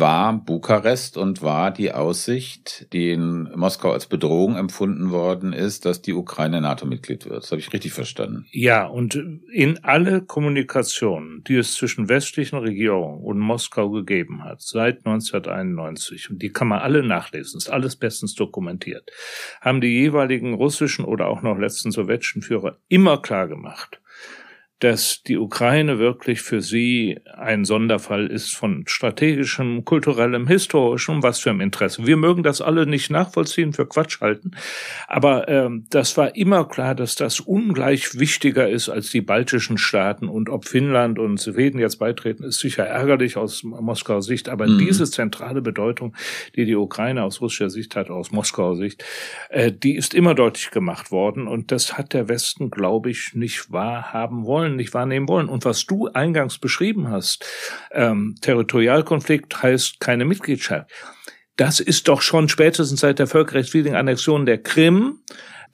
war Bukarest und war die Aussicht, die in Moskau als Bedrohung empfunden worden ist, dass die Ukraine NATO-Mitglied wird. Das habe ich richtig verstanden. Ja, und in alle Kommunikation, die es zwischen westlichen Regierungen und Moskau gegeben hat, seit 1991, und die kann man alle nachlesen, ist alles bestens dokumentiert, haben die jeweiligen russischen oder auch noch letzten sowjetischen Führer immer klar gemacht, dass die Ukraine wirklich für sie ein Sonderfall ist von strategischem, kulturellem, historischem, was für ein Interesse. Wir mögen das alle nicht nachvollziehen, für Quatsch halten, aber ähm, das war immer klar, dass das ungleich wichtiger ist als die baltischen Staaten. Und ob Finnland und Schweden jetzt beitreten, ist sicher ärgerlich aus Moskauer Sicht, aber mhm. diese zentrale Bedeutung, die die Ukraine aus russischer Sicht hat, aus Moskauer Sicht, äh, die ist immer deutlich gemacht worden. Und das hat der Westen, glaube ich, nicht wahrhaben wollen wollen, nicht wahrnehmen wollen. Und was du eingangs beschrieben hast, ähm, Territorialkonflikt heißt keine Mitgliedschaft. Das ist doch schon spätestens seit der völkerrechtswidrigen Annexion der Krim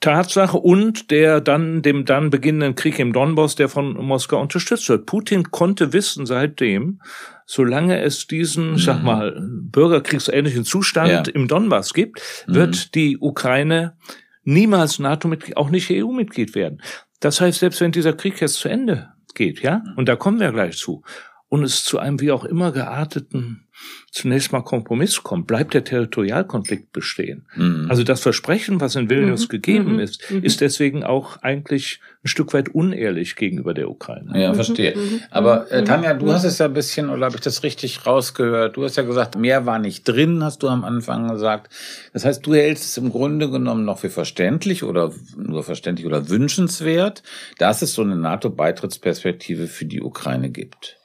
Tatsache und der dann dem dann beginnenden Krieg im Donbass, der von Moskau unterstützt wird. Putin konnte wissen seitdem, solange es diesen, mhm. sag mal, bürgerkriegsähnlichen Zustand ja. im Donbass gibt, wird mhm. die Ukraine niemals NATO-Mitglied, auch nicht EU-Mitglied werden. Das heißt, selbst wenn dieser Krieg jetzt zu Ende geht, ja, mhm. und da kommen wir gleich zu, und es zu einem wie auch immer gearteten zunächst mal Kompromiss kommt, bleibt der Territorialkonflikt bestehen. Mhm. Also das Versprechen, was in Vilnius mhm. gegeben mhm. ist, mhm. ist deswegen auch eigentlich ein Stück weit unehrlich gegenüber der Ukraine. Ja, verstehe. Mhm. Mhm. Aber äh, Tanja, du hast es ja ein bisschen, oder habe ich das richtig rausgehört? Du hast ja gesagt, mehr war nicht drin, hast du am Anfang gesagt. Das heißt, du hältst es im Grunde genommen noch für verständlich oder nur verständlich oder wünschenswert, dass es so eine NATO-Beitrittsperspektive für die Ukraine gibt.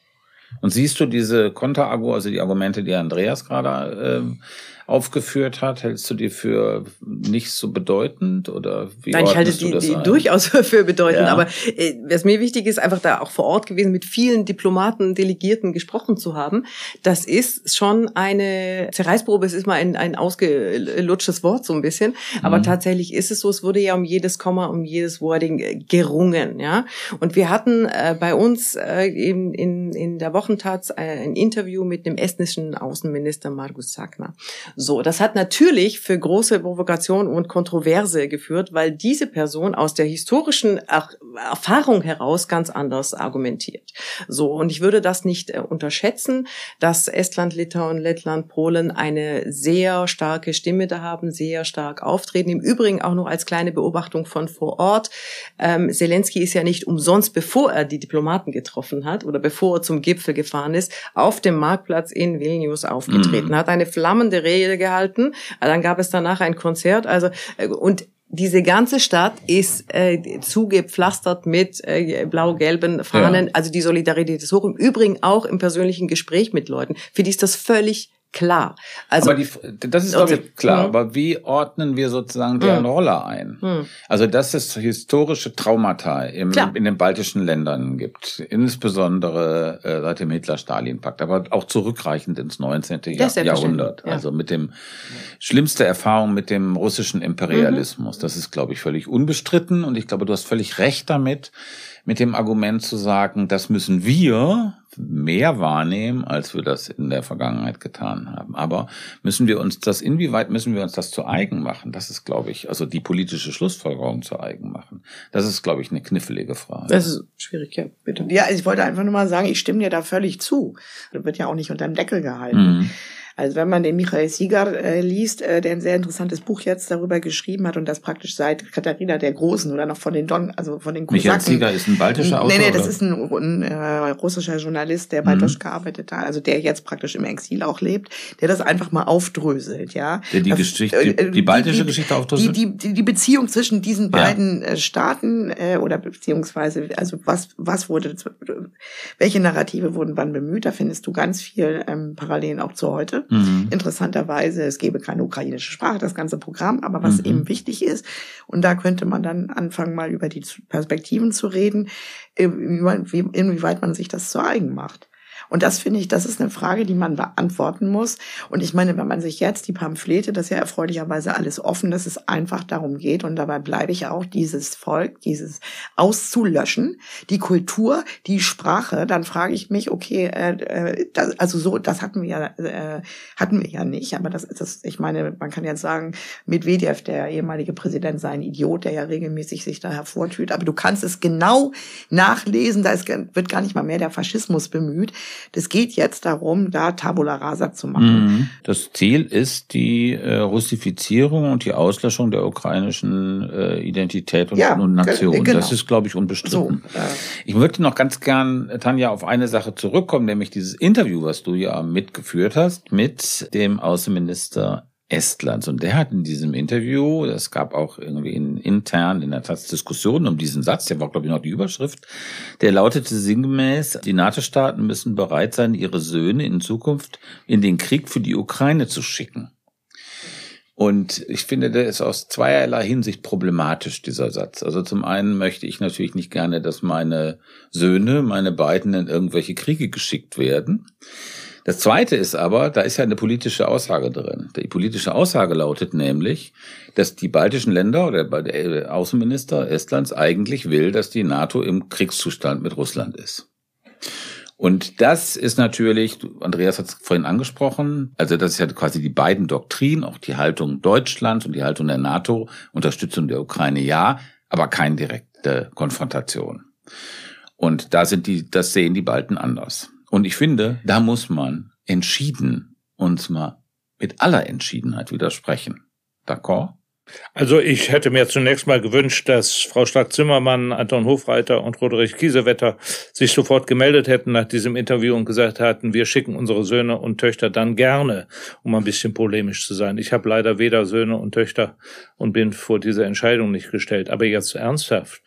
Und siehst du diese Konterargumente, also die Argumente, die Andreas gerade äh, aufgeführt hat, hältst du die für nicht so bedeutend oder wie Nein, ich halte die, die durchaus für bedeutend, ja. aber äh, was mir wichtig ist, einfach da auch vor Ort gewesen, mit vielen Diplomaten, Delegierten gesprochen zu haben. Das ist schon eine Zerreißprobe, es ist mal ein, ein ausgelutschtes Wort so ein bisschen, aber mhm. tatsächlich ist es so, es wurde ja um jedes Komma, um jedes Wording äh, gerungen, ja. Und wir hatten äh, bei uns äh, in, in, in der Wochentat äh, ein Interview mit dem estnischen Außenminister Margus Sagner. So, das hat natürlich für große Provokation und Kontroverse geführt, weil diese Person aus der historischen Erfahrung heraus ganz anders argumentiert. So, und ich würde das nicht äh, unterschätzen, dass Estland, Litauen, Lettland, Polen eine sehr starke Stimme da haben, sehr stark auftreten. Im Übrigen auch noch als kleine Beobachtung von vor Ort. Ähm, Zelensky ist ja nicht umsonst, bevor er die Diplomaten getroffen hat oder bevor er zum Gipfel gefahren ist, auf dem Marktplatz in Vilnius aufgetreten, mhm. hat eine flammende Rede Rede gehalten. Dann gab es danach ein Konzert. Also äh, und diese ganze Stadt ist äh, zugepflastert mit äh, blau-gelben Fahnen. Ja. Also die Solidarität ist hoch. Im Übrigen auch im persönlichen Gespräch mit Leuten. Für die ist das völlig klar. Also aber die, das ist glaube ich klar. Mhm. Aber wie ordnen wir sozusagen deren mhm. Rolle ein? Mhm. Also dass es historische Traumata im, in den baltischen Ländern gibt, insbesondere äh, seit dem Hitler-Stalin-Pakt, aber auch zurückreichend ins 19. Jahr, Jahrhundert. Ja. Also mit dem schlimmste Erfahrung mit dem russischen Imperialismus. Mhm. Das ist glaube ich völlig unbestritten und ich glaube, du hast völlig recht damit mit dem Argument zu sagen, das müssen wir mehr wahrnehmen, als wir das in der Vergangenheit getan haben. Aber müssen wir uns das, inwieweit müssen wir uns das zu eigen machen? Das ist, glaube ich, also die politische Schlussfolgerung zu eigen machen. Das ist, glaube ich, eine knifflige Frage. Das ist schwierig, ja, bitte. Ja, ich wollte einfach nur mal sagen, ich stimme dir da völlig zu. Das wird ja auch nicht unter dem Deckel gehalten. Mhm. Also wenn man den Michael Sieger äh, liest, äh, der ein sehr interessantes Buch jetzt darüber geschrieben hat und das praktisch seit Katharina der Großen oder noch von den Don, also von den Kosaken. Michael Sieger ist ein baltischer Autor? Nee, nee, das ist ein, ein äh, russischer Journalist, der bei mhm. Dosch gearbeitet hat, also der jetzt praktisch im Exil auch lebt, der das einfach mal aufdröselt, ja. Der die das, Geschichte, die, äh, die baltische die, Geschichte aufdröselt? Die, die, die Beziehung zwischen diesen beiden ja. Äh, Staaten äh, oder beziehungsweise, also was, was wurde, welche Narrative wurden wann bemüht, da findest du ganz viel ähm, Parallelen auch zu heute. Mhm. Interessanterweise, es gäbe keine ukrainische Sprache, das ganze Programm, aber was mhm. eben wichtig ist, und da könnte man dann anfangen, mal über die Perspektiven zu reden, inwieweit man sich das zu eigen macht. Und das finde ich, das ist eine Frage, die man beantworten muss. Und ich meine, wenn man sich jetzt die Pamphlete, das ist ja erfreulicherweise alles offen, dass es einfach darum geht, und dabei bleibe ich auch, dieses Volk, dieses auszulöschen, die Kultur, die Sprache, dann frage ich mich, okay, äh, äh das, also so, das hatten wir ja, äh, hatten wir ja nicht. Aber das ist das, ich meine, man kann jetzt sagen, Medvedev, der ehemalige Präsident, sei ein Idiot, der ja regelmäßig sich da hervortut. Aber du kannst es genau nachlesen, da ist, wird gar nicht mal mehr der Faschismus bemüht. Das geht jetzt darum, da Tabula Rasa zu machen. Mhm. Das Ziel ist die äh, Russifizierung und die Auslöschung der ukrainischen äh, Identität und, ja, und Nation. Genau. Das ist, glaube ich, unbestritten. So, äh, ich würde noch ganz gern, Tanja, auf eine Sache zurückkommen, nämlich dieses Interview, was du ja mitgeführt hast mit dem Außenminister Estlands. Und der hat in diesem Interview, das gab auch irgendwie in, intern in der Taz Diskussionen um diesen Satz, der war, glaube ich, noch die Überschrift, der lautete sinngemäß, die NATO-Staaten müssen bereit sein, ihre Söhne in Zukunft in den Krieg für die Ukraine zu schicken. Und ich finde, der ist aus zweierlei Hinsicht problematisch, dieser Satz. Also zum einen möchte ich natürlich nicht gerne, dass meine Söhne, meine beiden in irgendwelche Kriege geschickt werden. Das Zweite ist aber, da ist ja eine politische Aussage drin. Die politische Aussage lautet nämlich, dass die baltischen Länder oder der Außenminister Estlands eigentlich will, dass die NATO im Kriegszustand mit Russland ist. Und das ist natürlich, Andreas hat es vorhin angesprochen, also das ist ja quasi die beiden Doktrinen, auch die Haltung Deutschlands und die Haltung der NATO, Unterstützung der Ukraine ja, aber keine direkte Konfrontation. Und da sind die, das sehen die Balten anders. Und ich finde, da muss man entschieden uns mal mit aller Entschiedenheit widersprechen. D'accord? Also ich hätte mir zunächst mal gewünscht, dass Frau Stark-Zimmermann, Anton Hofreiter und Roderich Kiesewetter sich sofort gemeldet hätten nach diesem Interview und gesagt hatten, wir schicken unsere Söhne und Töchter dann gerne, um ein bisschen polemisch zu sein. Ich habe leider weder Söhne und Töchter und bin vor dieser Entscheidung nicht gestellt. Aber jetzt ernsthaft.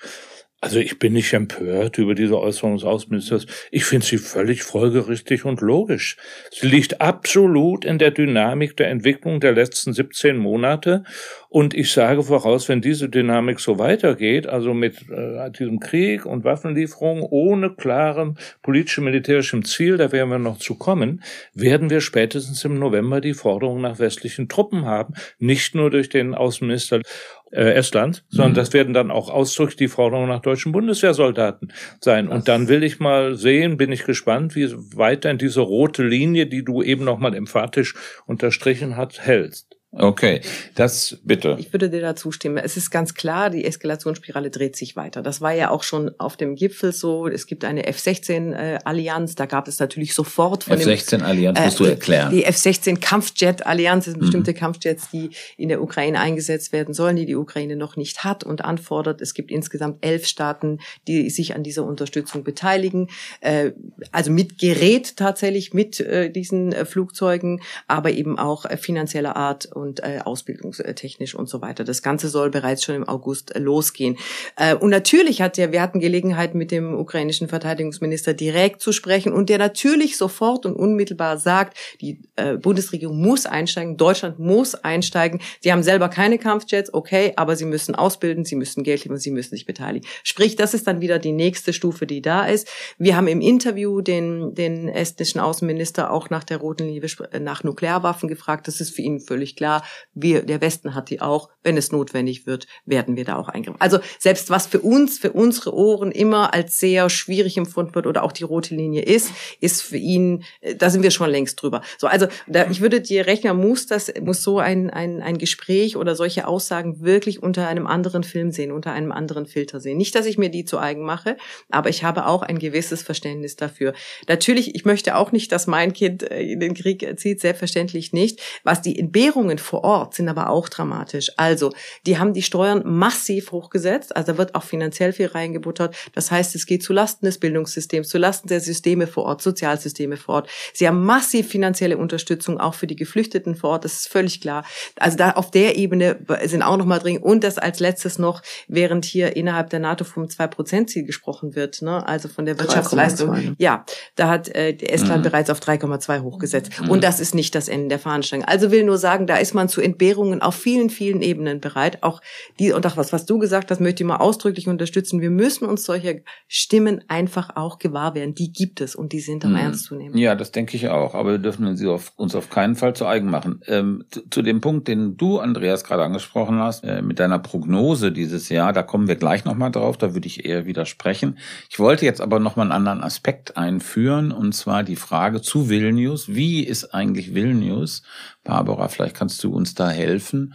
Also ich bin nicht empört über diese Äußerung des Außenministers. Ich finde sie völlig folgerichtig und logisch. Sie liegt absolut in der Dynamik der Entwicklung der letzten 17 Monate. Und ich sage voraus, wenn diese Dynamik so weitergeht, also mit äh, diesem Krieg und Waffenlieferungen ohne klarem politisch-militärischem Ziel, da werden wir noch zu kommen, werden wir spätestens im November die Forderung nach westlichen Truppen haben. Nicht nur durch den Außenminister äh, Estland, sondern mhm. das werden dann auch ausdrücklich die Forderungen nach deutschen Bundeswehrsoldaten sein. Das und dann will ich mal sehen, bin ich gespannt, wie weit denn diese rote Linie, die du eben nochmal emphatisch unterstrichen hast, hältst. Okay, das bitte. Ich würde dir da zustimmen. Es ist ganz klar, die Eskalationsspirale dreht sich weiter. Das war ja auch schon auf dem Gipfel so. Es gibt eine F-16-Allianz. Äh, da gab es natürlich sofort von F-16-Allianz musst äh, du erklären. Die F-16-Kampfjet-Allianz sind bestimmte mhm. Kampfjets, die in der Ukraine eingesetzt werden sollen, die die Ukraine noch nicht hat und anfordert. Es gibt insgesamt elf Staaten, die sich an dieser Unterstützung beteiligen. Äh, also mit Gerät tatsächlich, mit äh, diesen äh, Flugzeugen, aber eben auch finanzieller Art und und äh, ausbildungstechnisch und so weiter. Das Ganze soll bereits schon im August äh, losgehen. Äh, und natürlich hat er, wir hatten Gelegenheit mit dem ukrainischen Verteidigungsminister direkt zu sprechen und der natürlich sofort und unmittelbar sagt, die äh, Bundesregierung muss einsteigen, Deutschland muss einsteigen. Sie haben selber keine Kampfjets, okay, aber sie müssen ausbilden, sie müssen Geld liefern, sie müssen sich beteiligen. Sprich, das ist dann wieder die nächste Stufe, die da ist. Wir haben im Interview den, den estnischen Außenminister auch nach der roten Linie, nach Nuklearwaffen gefragt. Das ist für ihn völlig klar klar, wir, der Westen hat die auch. Wenn es notwendig wird, werden wir da auch eingreifen. Also selbst was für uns, für unsere Ohren immer als sehr schwierig empfunden wird oder auch die rote Linie ist, ist für ihn, äh, da sind wir schon längst drüber. So, also da, ich würde dir rechnen, muss das, muss so ein, ein, ein Gespräch oder solche Aussagen wirklich unter einem anderen Film sehen, unter einem anderen Filter sehen. Nicht, dass ich mir die zu eigen mache, aber ich habe auch ein gewisses Verständnis dafür. Natürlich, ich möchte auch nicht, dass mein Kind äh, in den Krieg zieht, selbstverständlich nicht. Was die Entbehrungen Entwicklungen vor Ort sind aber auch dramatisch. Also, die haben die Steuern massiv hochgesetzt, also da wird auch finanziell viel reingebuttert. Das heißt, es geht zulasten des Bildungssystems, zulasten der Systeme vor Ort, Sozialsysteme vor Ort. Sie haben massiv finanzielle Unterstützung auch für die Geflüchteten vor Ort, das ist völlig klar. Also da auf der Ebene sind auch noch mal drin und das als letztes noch, während hier innerhalb der NATO vom 2-Prozent-Ziel gesprochen wird, ne? also von der Wirtschaftsleistung. Ja, da hat äh, Estland mhm. bereits auf 3,2 hochgesetzt. Mhm. Und das ist nicht das Ende der Fahnenstange. Also will nur sagen, da ist man zu Entbehrungen auf vielen, vielen Ebenen bereit. Auch die, und auch was, was du gesagt hast, möchte ich mal ausdrücklich unterstützen. Wir müssen uns solche Stimmen einfach auch gewahr werden. Die gibt es und die sind am mhm. ernst zu nehmen. Ja, das denke ich auch. Aber wir dürfen sie auf, uns auf keinen Fall zu eigen machen. Ähm, zu, zu, dem Punkt, den du, Andreas, gerade angesprochen hast, äh, mit deiner Prognose dieses Jahr, da kommen wir gleich nochmal drauf. Da würde ich eher widersprechen. Ich wollte jetzt aber nochmal einen anderen Aspekt einführen, und zwar die Frage zu Vilnius. Wie ist eigentlich Vilnius, Barbara, vielleicht kannst du uns da helfen,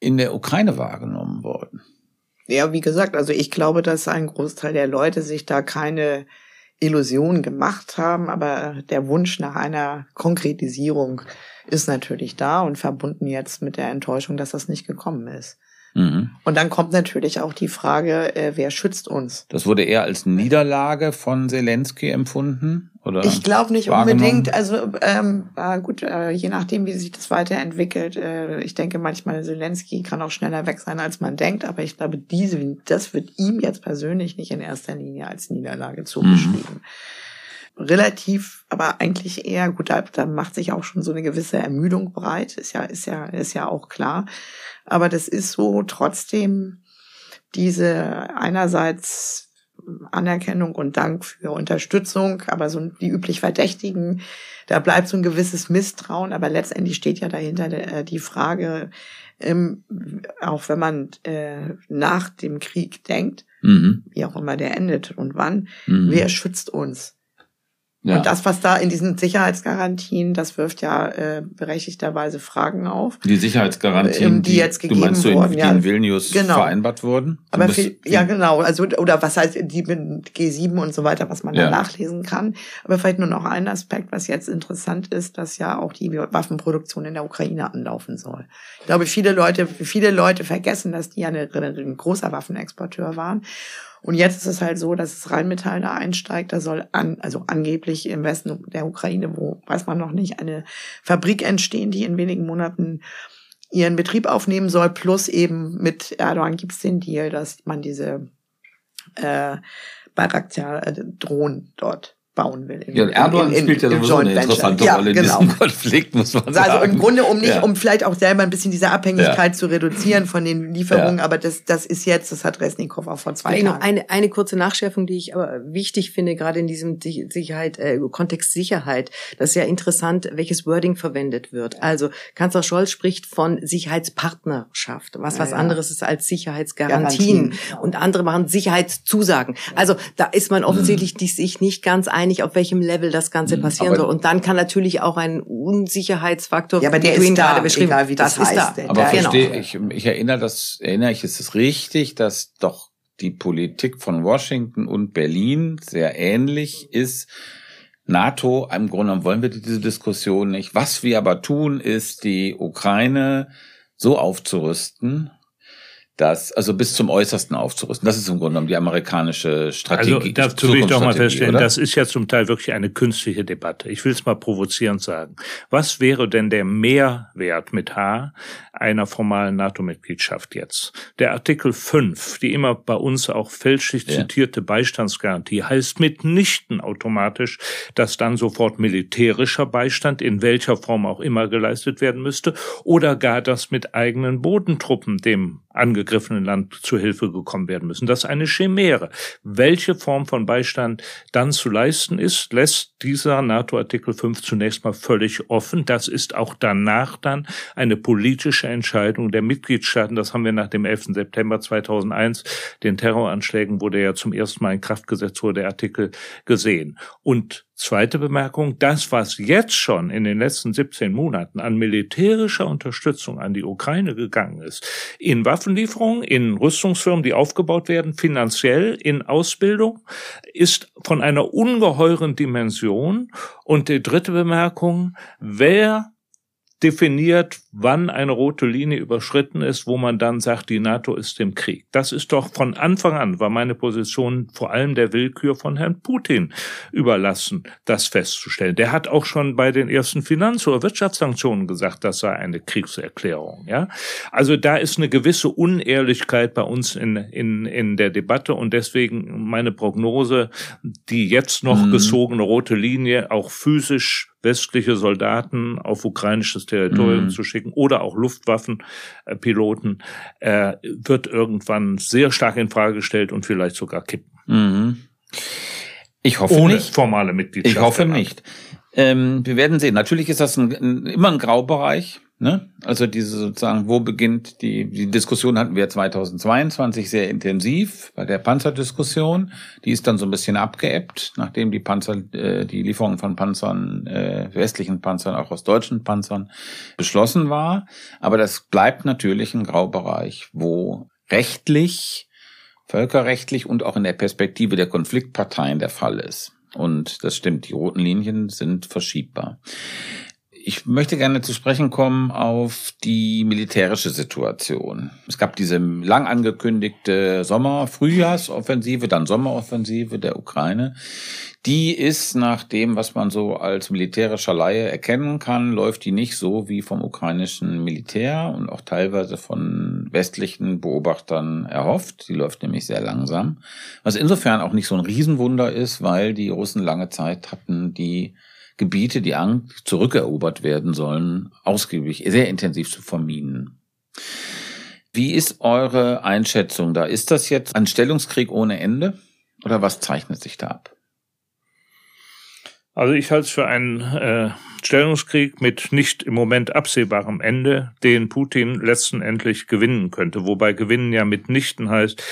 in der Ukraine wahrgenommen worden? Ja, wie gesagt, also ich glaube, dass ein Großteil der Leute sich da keine Illusionen gemacht haben, aber der Wunsch nach einer Konkretisierung ist natürlich da und verbunden jetzt mit der Enttäuschung, dass das nicht gekommen ist. Mhm. Und dann kommt natürlich auch die Frage, äh, wer schützt uns? Das wurde eher als Niederlage von Zelensky empfunden? Oder ich glaube nicht unbedingt. Also ähm, äh, gut, äh, je nachdem, wie sich das weiterentwickelt. Äh, ich denke manchmal, Zelensky kann auch schneller weg sein, als man denkt. Aber ich glaube, diese, das wird ihm jetzt persönlich nicht in erster Linie als Niederlage zugeschrieben. Mhm. Relativ, aber eigentlich eher gut. Da, da macht sich auch schon so eine gewisse Ermüdung breit. Ist ja, ist ja, ist ja auch klar. Aber das ist so trotzdem diese einerseits Anerkennung und Dank für Unterstützung, aber so die üblich Verdächtigen, da bleibt so ein gewisses Misstrauen, aber letztendlich steht ja dahinter äh, die Frage, ähm, auch wenn man äh, nach dem Krieg denkt, mhm. wie auch immer der endet und wann, mhm. wer schützt uns? Ja. Und das, was da in diesen Sicherheitsgarantien, das wirft ja äh, berechtigterweise Fragen auf. Die Sicherheitsgarantien, ähm, die, die, jetzt gegeben du meinst, wurden, in, die ja, in Vilnius genau. vereinbart wurden? Aber viel, ja, genau. Also oder was heißt die mit G7 und so weiter, was man ja. da nachlesen kann. Aber vielleicht nur noch ein Aspekt, was jetzt interessant ist, dass ja auch die Waffenproduktion in der Ukraine anlaufen soll. Ich glaube, viele Leute, viele Leute vergessen, dass die ja ein großer Waffenexporteur waren. Und jetzt ist es halt so, dass es Rheinmetall da einsteigt. Da soll an, also angeblich im Westen der Ukraine, wo weiß man noch nicht, eine Fabrik entstehen, die in wenigen Monaten ihren Betrieb aufnehmen soll. Plus eben mit Erdogan gibt es den Deal, dass man diese äh, Bayraktar-Drohnen dort bauen will. In, ja, Erdogan in, in, spielt ja sowieso eine interessante ja, Rolle in genau. diesem Konflikt, muss man sagen. Also im Grunde, um nicht, ja. um vielleicht auch selber ein bisschen diese Abhängigkeit ja. zu reduzieren von den Lieferungen, aber das, das ist jetzt, das hat Resnikow auch vor zwei Jahren. Eine, eine kurze Nachschärfung, die ich aber wichtig finde, gerade in diesem Sicherheit, äh, Kontext Sicherheit. Das ist ja interessant, welches Wording verwendet wird. Also Kanzler Scholz spricht von Sicherheitspartnerschaft, was was anderes ist als Sicherheitsgarantien. Garantien. Und andere machen Sicherheitszusagen. Also da ist man offensichtlich mhm. sich nicht ganz einig einig, auf welchem Level das Ganze mhm, passieren aber soll. Und dann kann natürlich auch ein Unsicherheitsfaktor, ja, aber der ist da, beschrieben, egal wie das, das heißt. Da. Aber der, verstehe, genau. ich, ich erinnere das, erinnere ich, ist es richtig, dass doch die Politik von Washington und Berlin sehr ähnlich ist. NATO, im Grunde wollen wir diese Diskussion nicht. Was wir aber tun, ist die Ukraine so aufzurüsten, das, also bis zum Äußersten aufzurüsten. Das ist im Grunde genommen die amerikanische Strategie. Also dazu will ich doch mal feststellen, oder? das ist ja zum Teil wirklich eine künstliche Debatte. Ich will es mal provozierend sagen. Was wäre denn der Mehrwert mit H einer formalen NATO-Mitgliedschaft jetzt? Der Artikel 5, die immer bei uns auch fälschlich zitierte ja. Beistandsgarantie, heißt mitnichten automatisch, dass dann sofort militärischer Beistand in welcher Form auch immer geleistet werden müsste oder gar das mit eigenen Bodentruppen dem angegriffenen Land zu Hilfe gekommen werden müssen. Das ist eine Chimäre. Welche Form von Beistand dann zu leisten ist, lässt dieser NATO-Artikel 5 zunächst mal völlig offen. Das ist auch danach dann eine politische Entscheidung der Mitgliedstaaten. Das haben wir nach dem 11. September 2001, den Terroranschlägen, wo der ja zum ersten Mal in Kraft gesetzt wurde, der Artikel gesehen. Und Zweite Bemerkung, das, was jetzt schon in den letzten 17 Monaten an militärischer Unterstützung an die Ukraine gegangen ist, in Waffenlieferungen, in Rüstungsfirmen, die aufgebaut werden, finanziell, in Ausbildung, ist von einer ungeheuren Dimension. Und die dritte Bemerkung, wer definiert, wann eine rote Linie überschritten ist, wo man dann sagt, die NATO ist im Krieg. Das ist doch von Anfang an, war meine Position vor allem der Willkür von Herrn Putin überlassen, das festzustellen. Der hat auch schon bei den ersten Finanz- oder Wirtschaftssanktionen gesagt, das sei eine Kriegserklärung. Ja, Also da ist eine gewisse Unehrlichkeit bei uns in, in, in der Debatte und deswegen meine Prognose, die jetzt noch mhm. gezogene rote Linie auch physisch westliche Soldaten auf ukrainisches Territorium mhm. zu schicken oder auch Luftwaffenpiloten, äh, wird irgendwann sehr stark in Frage gestellt und vielleicht sogar kippen. Mhm. Ich hoffe Ohne nicht. formale Mitgliedschaft. Ich hoffe nicht. Ähm, wir werden sehen. Natürlich ist das ein, ein, immer ein Graubereich. Ne? Also diese sozusagen, wo beginnt die, die Diskussion hatten wir 2022 sehr intensiv bei der Panzerdiskussion. Die ist dann so ein bisschen abgeebbt, nachdem die Panzer, äh, die Lieferung von Panzern, äh, westlichen Panzern, auch aus deutschen Panzern beschlossen war. Aber das bleibt natürlich ein Graubereich, wo rechtlich, völkerrechtlich und auch in der Perspektive der Konfliktparteien der Fall ist. Und das stimmt, die roten Linien sind verschiebbar. Ich möchte gerne zu sprechen kommen auf die militärische Situation. Es gab diese lang angekündigte Sommer-Frühjahrsoffensive, dann Sommeroffensive der Ukraine. Die ist nach dem, was man so als militärischer Laie erkennen kann, läuft die nicht so wie vom ukrainischen Militär und auch teilweise von westlichen Beobachtern erhofft. Die läuft nämlich sehr langsam. Was insofern auch nicht so ein Riesenwunder ist, weil die Russen lange Zeit hatten, die Gebiete, die zurückerobert werden sollen, ausgiebig, sehr intensiv zu verminen. Wie ist eure Einschätzung da? Ist das jetzt ein Stellungskrieg ohne Ende oder was zeichnet sich da ab? Also ich halte es für einen äh, Stellungskrieg mit nicht im Moment absehbarem Ende, den Putin letztendlich gewinnen könnte. Wobei gewinnen ja mitnichten heißt,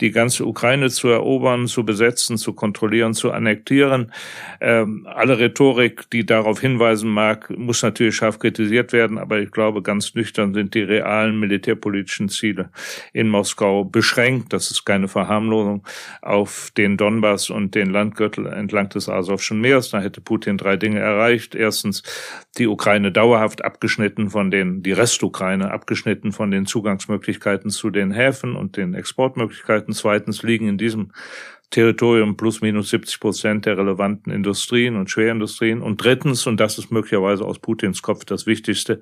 die ganze Ukraine zu erobern, zu besetzen, zu kontrollieren, zu annektieren. Ähm, alle Rhetorik, die darauf hinweisen mag, muss natürlich scharf kritisiert werden, aber ich glaube, ganz nüchtern sind die realen militärpolitischen Ziele in Moskau beschränkt. Das ist keine Verharmlosung auf den Donbass und den Landgürtel entlang des Asowschen Meeres. Da hätte Putin drei Dinge erreicht. Erstens die Ukraine dauerhaft abgeschnitten von den, die Restukraine abgeschnitten von den Zugangsmöglichkeiten zu den Häfen und den Exportmöglichkeiten. Zweitens liegen in diesem Territorium plus minus 70 Prozent der relevanten Industrien und Schwerindustrien. Und drittens, und das ist möglicherweise aus Putins Kopf das Wichtigste,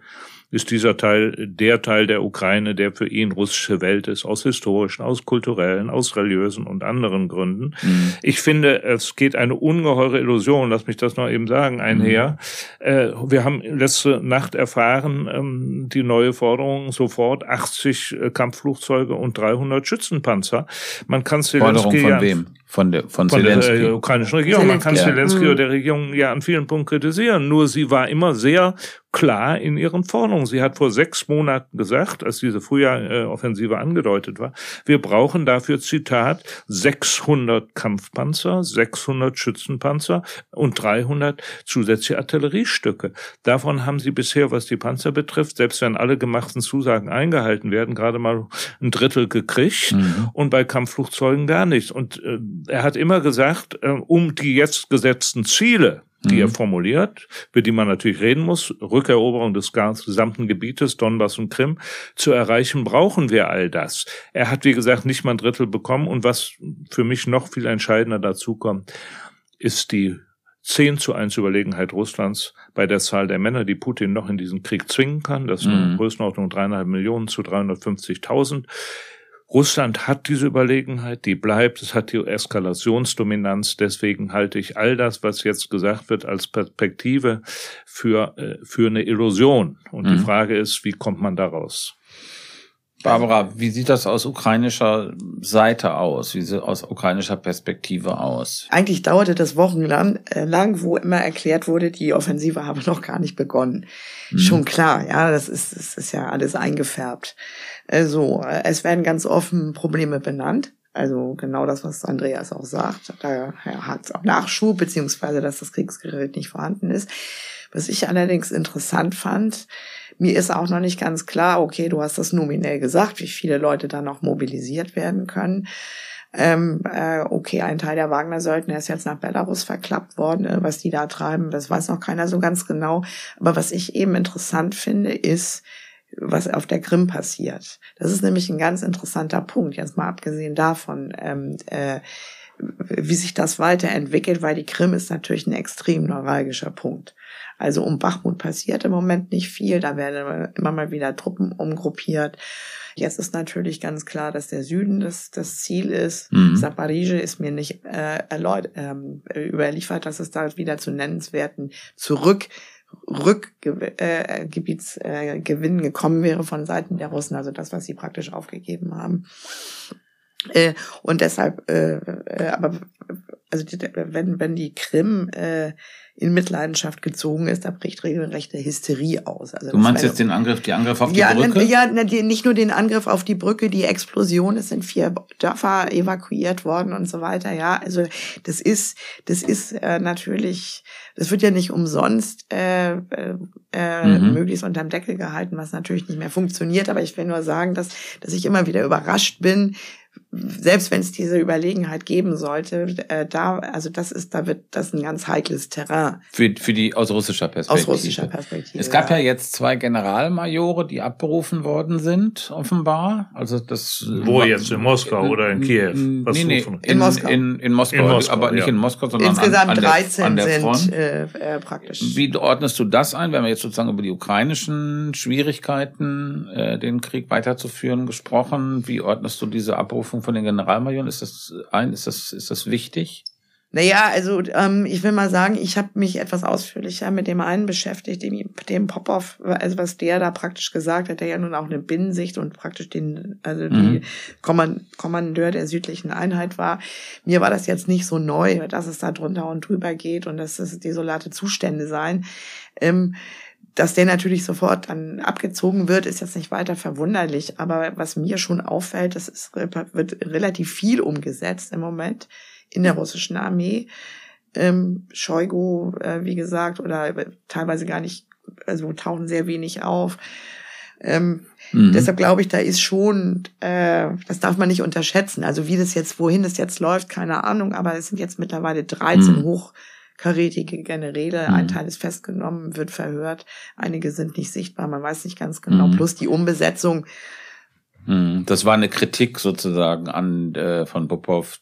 ist dieser Teil der Teil der Ukraine, der für ihn russische Welt ist, aus historischen, aus kulturellen, aus religiösen und anderen Gründen. Mhm. Ich finde, es geht eine ungeheure Illusion, lass mich das noch eben sagen, einher. Mhm. Äh, wir haben letzte Nacht erfahren, ähm, die neue Forderung sofort 80 äh, Kampfflugzeuge und 300 Schützenpanzer. Man kann Zelensky Forderung von wem? Von der, von, von der äh, ukrainischen Regierung. Man kann Zelensky ja. oder der Regierung ja an vielen Punkten kritisieren. Nur sie war immer sehr klar in ihren Forderungen. Sie hat vor sechs Monaten gesagt, als diese Frühjahroffensive angedeutet war, wir brauchen dafür, Zitat, 600 Kampfpanzer, 600 Schützenpanzer und 300 zusätzliche Artilleriestücke. Davon haben sie bisher, was die Panzer betrifft, selbst wenn alle gemachten Zusagen eingehalten werden, gerade mal ein Drittel gekriegt mhm. und bei Kampfflugzeugen gar nichts. Und äh, er hat immer gesagt, äh, um die jetzt gesetzten Ziele, die mhm. er formuliert, über die man natürlich reden muss, Rückeroberung des gesamten Gebietes, Donbass und Krim, zu erreichen, brauchen wir all das. Er hat, wie gesagt, nicht mal ein Drittel bekommen und was für mich noch viel entscheidender dazu kommt, ist die 10 zu 1 Überlegenheit Russlands bei der Zahl der Männer, die Putin noch in diesen Krieg zwingen kann. Das ist eine mhm. Größenordnung dreieinhalb Millionen zu 350.000. Russland hat diese Überlegenheit, die bleibt, es hat die Eskalationsdominanz, deswegen halte ich all das, was jetzt gesagt wird, als Perspektive für, äh, für eine Illusion. Und mhm. die Frage ist, wie kommt man daraus? Barbara, wie sieht das aus ukrainischer Seite aus? Wie sieht aus ukrainischer Perspektive aus? Eigentlich dauerte das wochenlang, äh, lang, wo immer erklärt wurde, die Offensive habe noch gar nicht begonnen. Hm. Schon klar, ja, das ist, das ist ja alles eingefärbt. Also, es werden ganz offen Probleme benannt. Also genau das, was Andreas auch sagt. Da hat es auch Nachschub, beziehungsweise dass das Kriegsgerät nicht vorhanden ist. Was ich allerdings interessant fand, mir ist auch noch nicht ganz klar, okay, du hast das nominell gesagt, wie viele Leute da noch mobilisiert werden können. Ähm, äh, okay, ein Teil der Wagner-Söldner ist jetzt nach Belarus verklappt worden. Äh, was die da treiben, das weiß noch keiner so ganz genau. Aber was ich eben interessant finde, ist, was auf der Krim passiert. Das ist nämlich ein ganz interessanter Punkt, jetzt mal abgesehen davon, ähm, äh, wie sich das weiterentwickelt, weil die Krim ist natürlich ein extrem neuralgischer Punkt. Also um Bachmut passiert im Moment nicht viel, da werden immer mal wieder Truppen umgruppiert. Jetzt ist natürlich ganz klar, dass der Süden das, das Ziel ist. Mhm. Ist mir nicht äh, erläut, ähm, überliefert, dass es da wieder zu nennenswerten zurück Rückgebietsgewinn äh, gekommen wäre von Seiten der Russen, also das, was sie praktisch aufgegeben haben. Äh, und deshalb, äh, äh, aber also die, wenn wenn die Krim äh, in Mitleidenschaft gezogen ist, da bricht regelrechte Hysterie aus. Also du meinst jetzt den Angriff, die Angriff auf die ja, Brücke? Ja, die, nicht nur den Angriff auf die Brücke, die Explosion, es sind vier Dörfer evakuiert worden und so weiter. Ja, also das ist, das ist äh, natürlich, das wird ja nicht umsonst äh, äh, mhm. möglichst unterm Deckel gehalten, was natürlich nicht mehr funktioniert. Aber ich will nur sagen, dass, dass ich immer wieder überrascht bin, selbst wenn es diese Überlegenheit geben sollte, äh, da, also das ist, da wird das ein ganz heikles Terrain. Für, für die aus russischer Perspektive. Aus russischer Perspektive. Es gab ja, ja jetzt zwei Generalmajore, die abberufen worden sind, offenbar. Also das. Wo war, jetzt? In Moskau oder in Kiew? Was nee, nee, in, in, Moskau. In, in, Moskau. in Moskau. Aber nicht ja. in Moskau, sondern Insgesamt an, an 13 an der Front. sind äh, äh, praktisch. Wie ordnest du das ein? Wir haben jetzt sozusagen über die ukrainischen Schwierigkeiten, äh, den Krieg weiterzuführen, gesprochen. Wie ordnest du diese Abrufung von den Generalmajoren? Ist das ein, ist das, ist das wichtig? Naja, also ähm, ich will mal sagen, ich habe mich etwas ausführlicher mit dem einen beschäftigt, dem, dem Popov, also was der da praktisch gesagt hat, der ja nun auch eine Binnensicht und praktisch den, also mhm. die Kommandeur der südlichen Einheit war. Mir war das jetzt nicht so neu, dass es da drunter und drüber geht und dass es desolate Zustände seien. Ähm, dass der natürlich sofort dann abgezogen wird, ist jetzt nicht weiter verwunderlich. Aber was mir schon auffällt, das ist, wird relativ viel umgesetzt im Moment in der russischen Armee. Ähm, Shoigu, äh, wie gesagt, oder teilweise gar nicht, also tauchen sehr wenig auf. Ähm, mhm. Deshalb glaube ich, da ist schon, äh, das darf man nicht unterschätzen. Also wie das jetzt, wohin das jetzt läuft, keine Ahnung, aber es sind jetzt mittlerweile 13 mhm. hoch karätige Generäle. Mhm. Ein Teil ist festgenommen, wird verhört. Einige sind nicht sichtbar, man weiß nicht ganz genau. Mhm. Plus die Umbesetzung. Mhm. Das war eine Kritik sozusagen an äh, von Popov,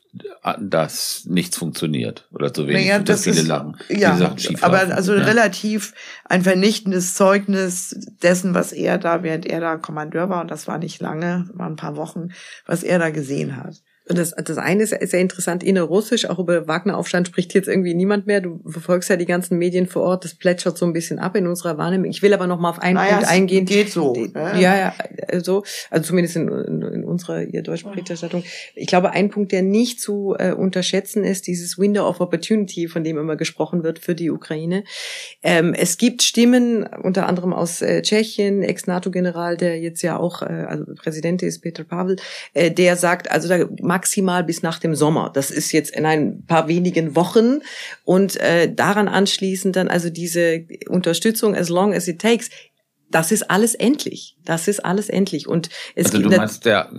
dass nichts funktioniert oder so wenig, naja, das viele ist, lachen. Ja, aber also ja. relativ ein vernichtendes Zeugnis dessen, was er da, während er da Kommandeur war, und das war nicht lange, war ein paar Wochen, was er da gesehen hat. Und das, das eine ist sehr interessant, innerrussisch, auch über Wagner-Aufstand spricht jetzt irgendwie niemand mehr. Du verfolgst ja die ganzen Medien vor Ort, das plätschert so ein bisschen ab in unserer Wahrnehmung. Ich will aber noch mal auf einen naja, Punkt eingehen. geht so. Ja, ja, so, also zumindest in, in, in unserer ihr deutschen Berichterstattung. Ich glaube, ein Punkt, der nicht zu äh, unterschätzen ist, dieses Window of Opportunity, von dem immer gesprochen wird für die Ukraine. Ähm, es gibt Stimmen, unter anderem aus äh, Tschechien, Ex-NATO-General, der jetzt ja auch, äh, also Präsident ist, Peter Pavel, äh, der sagt, also da maximal bis nach dem Sommer. Das ist jetzt in ein paar wenigen Wochen. Und äh, daran anschließend dann also diese Unterstützung as long as it takes. Das ist alles endlich. Das ist alles endlich. Und es also du meinst, der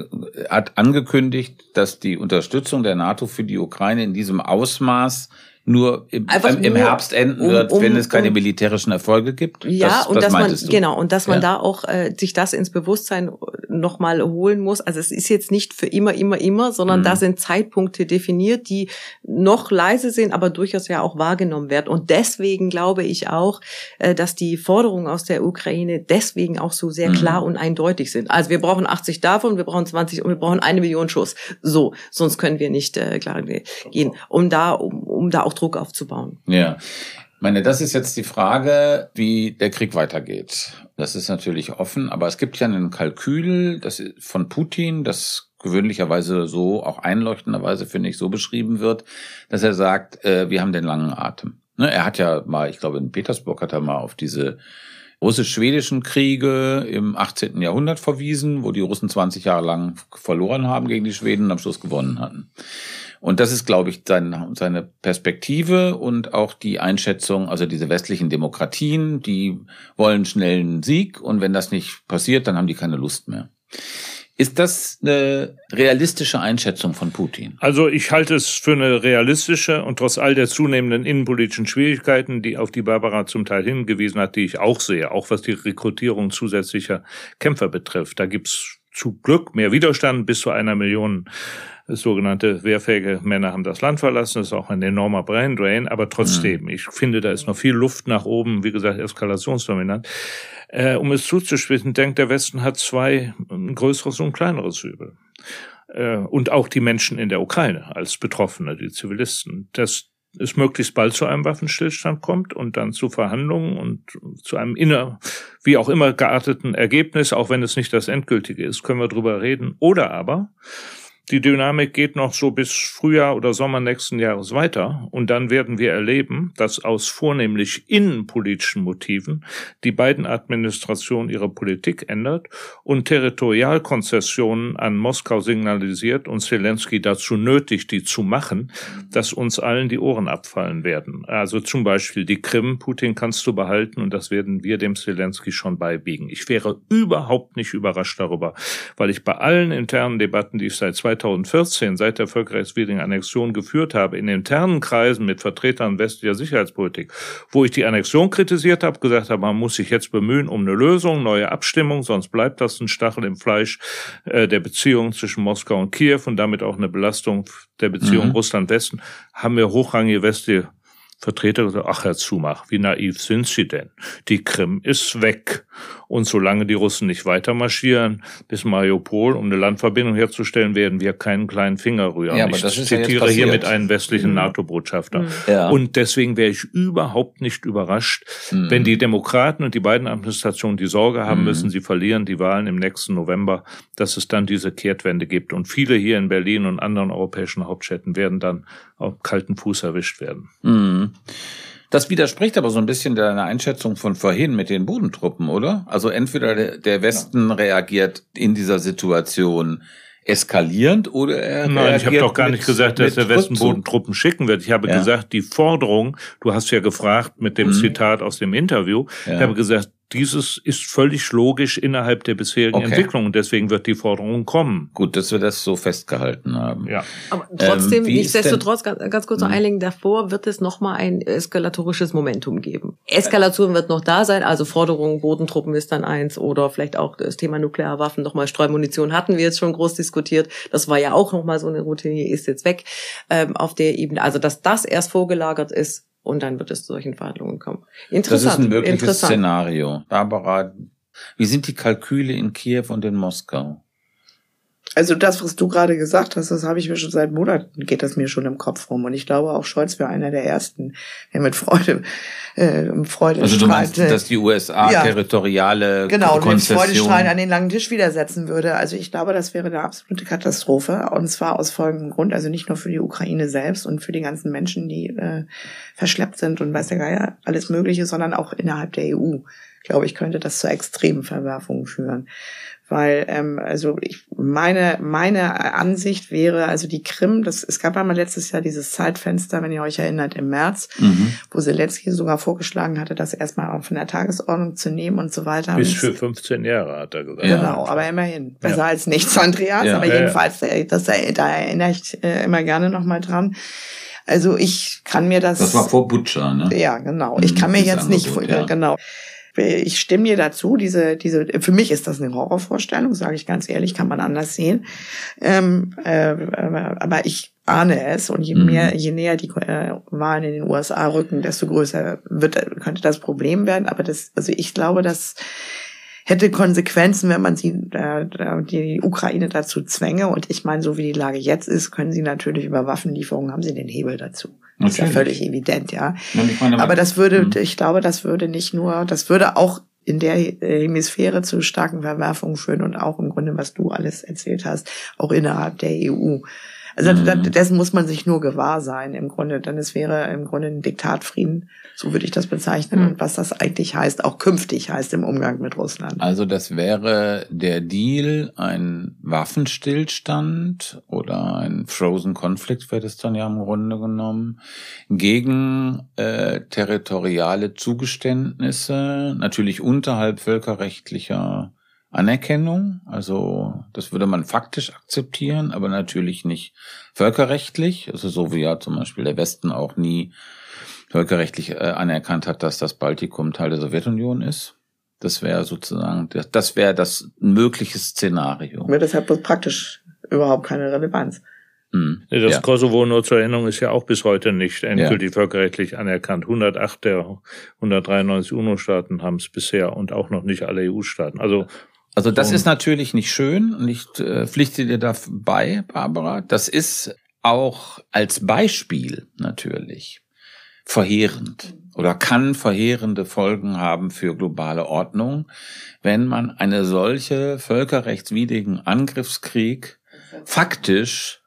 hat angekündigt, dass die Unterstützung der NATO für die Ukraine in diesem Ausmaß nur im, im nur Herbst enden um, wird, wenn es keine um, militärischen Erfolge gibt? Ja, das, und das dass man, du? genau, und dass man ja. da auch äh, sich das ins Bewusstsein nochmal holen muss. Also es ist jetzt nicht für immer, immer, immer, sondern mhm. da sind Zeitpunkte definiert, die noch leise sind, aber durchaus ja auch wahrgenommen werden. Und deswegen glaube ich auch, äh, dass die Forderungen aus der Ukraine deswegen auch so sehr mhm. klar und eindeutig sind. Also wir brauchen 80 davon, wir brauchen 20 und wir brauchen eine Million Schuss. So, sonst können wir nicht äh, klar gehen, um da, um, um da auch Druck aufzubauen. Ja. Ich meine, das ist jetzt die Frage, wie der Krieg weitergeht. Das ist natürlich offen, aber es gibt ja ein Kalkül das von Putin, das gewöhnlicherweise so, auch einleuchtenderweise, finde ich, so beschrieben wird, dass er sagt, äh, wir haben den langen Atem. Ne, er hat ja mal, ich glaube, in Petersburg hat er mal auf diese russisch-schwedischen Kriege im 18. Jahrhundert verwiesen, wo die Russen 20 Jahre lang verloren haben gegen die Schweden und am Schluss gewonnen hatten. Und das ist, glaube ich, seine, seine Perspektive und auch die Einschätzung, also diese westlichen Demokratien, die wollen schnellen Sieg und wenn das nicht passiert, dann haben die keine Lust mehr. Ist das eine realistische Einschätzung von Putin? Also ich halte es für eine realistische und trotz all der zunehmenden innenpolitischen Schwierigkeiten, die auf die Barbara zum Teil hingewiesen hat, die ich auch sehe, auch was die Rekrutierung zusätzlicher Kämpfer betrifft. Da gibt's zu Glück mehr Widerstand bis zu einer Million sogenannte wehrfähige Männer haben das Land verlassen. Das ist auch ein enormer Brain Drain. Aber trotzdem, mhm. ich finde, da ist noch viel Luft nach oben. Wie gesagt, eskalationsdominant. Äh, um es zuzuspitzen, denkt der Westen hat zwei, ein größeres und ein kleineres Übel. Äh, und auch die Menschen in der Ukraine als Betroffene, die Zivilisten. Dass es möglichst bald zu einem Waffenstillstand kommt und dann zu Verhandlungen und zu einem inner, wie auch immer gearteten Ergebnis, auch wenn es nicht das endgültige ist, können wir drüber reden. Oder aber, die Dynamik geht noch so bis Frühjahr oder Sommer nächsten Jahres weiter und dann werden wir erleben, dass aus vornehmlich innenpolitischen Motiven die beiden Administrationen ihre Politik ändert und Territorialkonzessionen an Moskau signalisiert und Zelensky dazu nötigt, die zu machen, dass uns allen die Ohren abfallen werden. Also zum Beispiel die Krim, Putin kannst du behalten und das werden wir dem Zelensky schon beibiegen. Ich wäre überhaupt nicht überrascht darüber, weil ich bei allen internen Debatten, die ich seit 2014 seit der völkerrechtswidrigen Annexion geführt habe, in internen Kreisen mit Vertretern westlicher Sicherheitspolitik, wo ich die Annexion kritisiert habe, gesagt habe, man muss sich jetzt bemühen um eine Lösung, neue Abstimmung, sonst bleibt das ein Stachel im Fleisch äh, der Beziehungen zwischen Moskau und Kiew und damit auch eine Belastung der Beziehung mhm. Russland-Westen, haben wir hochrangige westliche Vertreter gesagt, ach Herr Zumach, wie naiv sind Sie denn? Die Krim ist weg. Und solange die Russen nicht weiter marschieren bis Mariupol, um eine Landverbindung herzustellen, werden wir keinen kleinen Finger rühren. Ja, aber ich das ist zitiere ja hier mit einem westlichen mhm. NATO-Botschafter. Mhm. Ja. Und deswegen wäre ich überhaupt nicht überrascht, mhm. wenn die Demokraten und die beiden Administrationen die Sorge haben mhm. müssen, sie verlieren die Wahlen im nächsten November, dass es dann diese Kehrtwende gibt. Und viele hier in Berlin und anderen europäischen Hauptstädten werden dann auf kalten Fuß erwischt werden. Das widerspricht aber so ein bisschen deiner Einschätzung von vorhin mit den Bodentruppen, oder? Also entweder der Westen ja. reagiert in dieser Situation eskalierend oder er Nein, ich habe doch gar nicht gesagt, dass der Westen Bodentruppen schicken wird. Ich habe ja. gesagt, die Forderung, du hast ja gefragt mit dem mhm. Zitat aus dem Interview, ja. ich habe gesagt, dieses ist völlig logisch innerhalb der bisherigen okay. Entwicklung und deswegen wird die Forderung kommen. Gut, dass wir das so festgehalten haben. Ja. Aber trotzdem, ähm, nichtsdestotrotz, ganz, ganz kurz noch hm. einlegen, davor wird es nochmal ein eskalatorisches Momentum geben. Eskalation wird noch da sein, also Forderungen, Bodentruppen ist dann eins oder vielleicht auch das Thema Nuklearwaffen, nochmal Streumunition hatten wir jetzt schon groß diskutiert. Das war ja auch nochmal so eine Routine, ist jetzt weg ähm, auf der Ebene. Also, dass das erst vorgelagert ist, und dann wird es zu solchen Verhandlungen kommen. Interessant. Das ist ein mögliches Szenario. Barbara, wie sind die Kalküle in Kiew und in Moskau? Also das, was du gerade gesagt hast, das habe ich mir schon seit Monaten, geht das mir schon im Kopf rum. Und ich glaube, auch Scholz wäre einer der Ersten, der mit Freude, äh, Freude Also du meinst, dass die USA ja, territoriale Genau, mit Freudestrahl an den langen Tisch widersetzen würde. Also ich glaube, das wäre eine absolute Katastrophe. Und zwar aus folgendem Grund, also nicht nur für die Ukraine selbst und für die ganzen Menschen, die äh, verschleppt sind und weiß der Geier, alles Mögliche, sondern auch innerhalb der EU, glaube ich, könnte das zu extremen Verwerfungen führen weil ähm, also ich meine meine Ansicht wäre also die Krim das es gab einmal letztes Jahr dieses Zeitfenster wenn ihr euch erinnert im März mhm. wo Zelensky sogar vorgeschlagen hatte das erstmal auch von der Tagesordnung zu nehmen und so weiter bis für 15 Jahre hat er gesagt genau aber immerhin besser ja. als nichts Andreas ja. aber jedenfalls äh, das da erinnere ich äh, immer gerne noch mal dran also ich kann mir das das war vor Butcher ne ja genau ich kann mir jetzt nicht ja. genau ich stimme dir dazu. Diese, diese, für mich ist das eine Horrorvorstellung, sage ich ganz ehrlich, kann man anders sehen. Ähm, äh, aber ich ahne es und je mhm. mehr, je näher die äh, Wahlen in den USA rücken, desto größer wird, könnte das Problem werden. Aber das, also ich glaube, dass hätte Konsequenzen, wenn man sie äh, die Ukraine dazu zwänge. Und ich meine, so wie die Lage jetzt ist, können sie natürlich über Waffenlieferungen haben sie den Hebel dazu. Das ist ja völlig evident, ja. Meine, Aber das würde, mhm. ich glaube, das würde nicht nur, das würde auch in der Hemisphäre zu starken Verwerfungen führen und auch im Grunde, was du alles erzählt hast, auch innerhalb der EU. Also mhm. dessen muss man sich nur gewahr sein im Grunde. Dann es wäre im Grunde ein Diktatfrieden, so würde ich das bezeichnen. Mhm. Und was das eigentlich heißt, auch künftig heißt im Umgang mit Russland. Also das wäre der Deal, ein Waffenstillstand oder ein Frozen Conflict wäre das dann ja im Grunde genommen, gegen äh, territoriale Zugeständnisse, natürlich unterhalb völkerrechtlicher Anerkennung. Also das würde man faktisch akzeptieren, aber natürlich nicht völkerrechtlich. Also so wie ja zum Beispiel der Westen auch nie völkerrechtlich äh, anerkannt hat, dass das Baltikum Teil der Sowjetunion ist. Das wäre sozusagen, das wäre das mögliche Szenario. Ja, das hat praktisch überhaupt keine Relevanz. Hm. Das ja. Kosovo nur zur Erinnerung ist ja auch bis heute nicht endgültig ja. völkerrechtlich anerkannt. 108 der 193 UNO-Staaten haben es bisher und auch noch nicht alle EU-Staaten. Also also das ist natürlich nicht schön und ich äh, pflichte dir dabei, Barbara. Das ist auch als Beispiel natürlich verheerend oder kann verheerende Folgen haben für globale Ordnung, wenn man eine solche völkerrechtswidrigen Angriffskrieg faktisch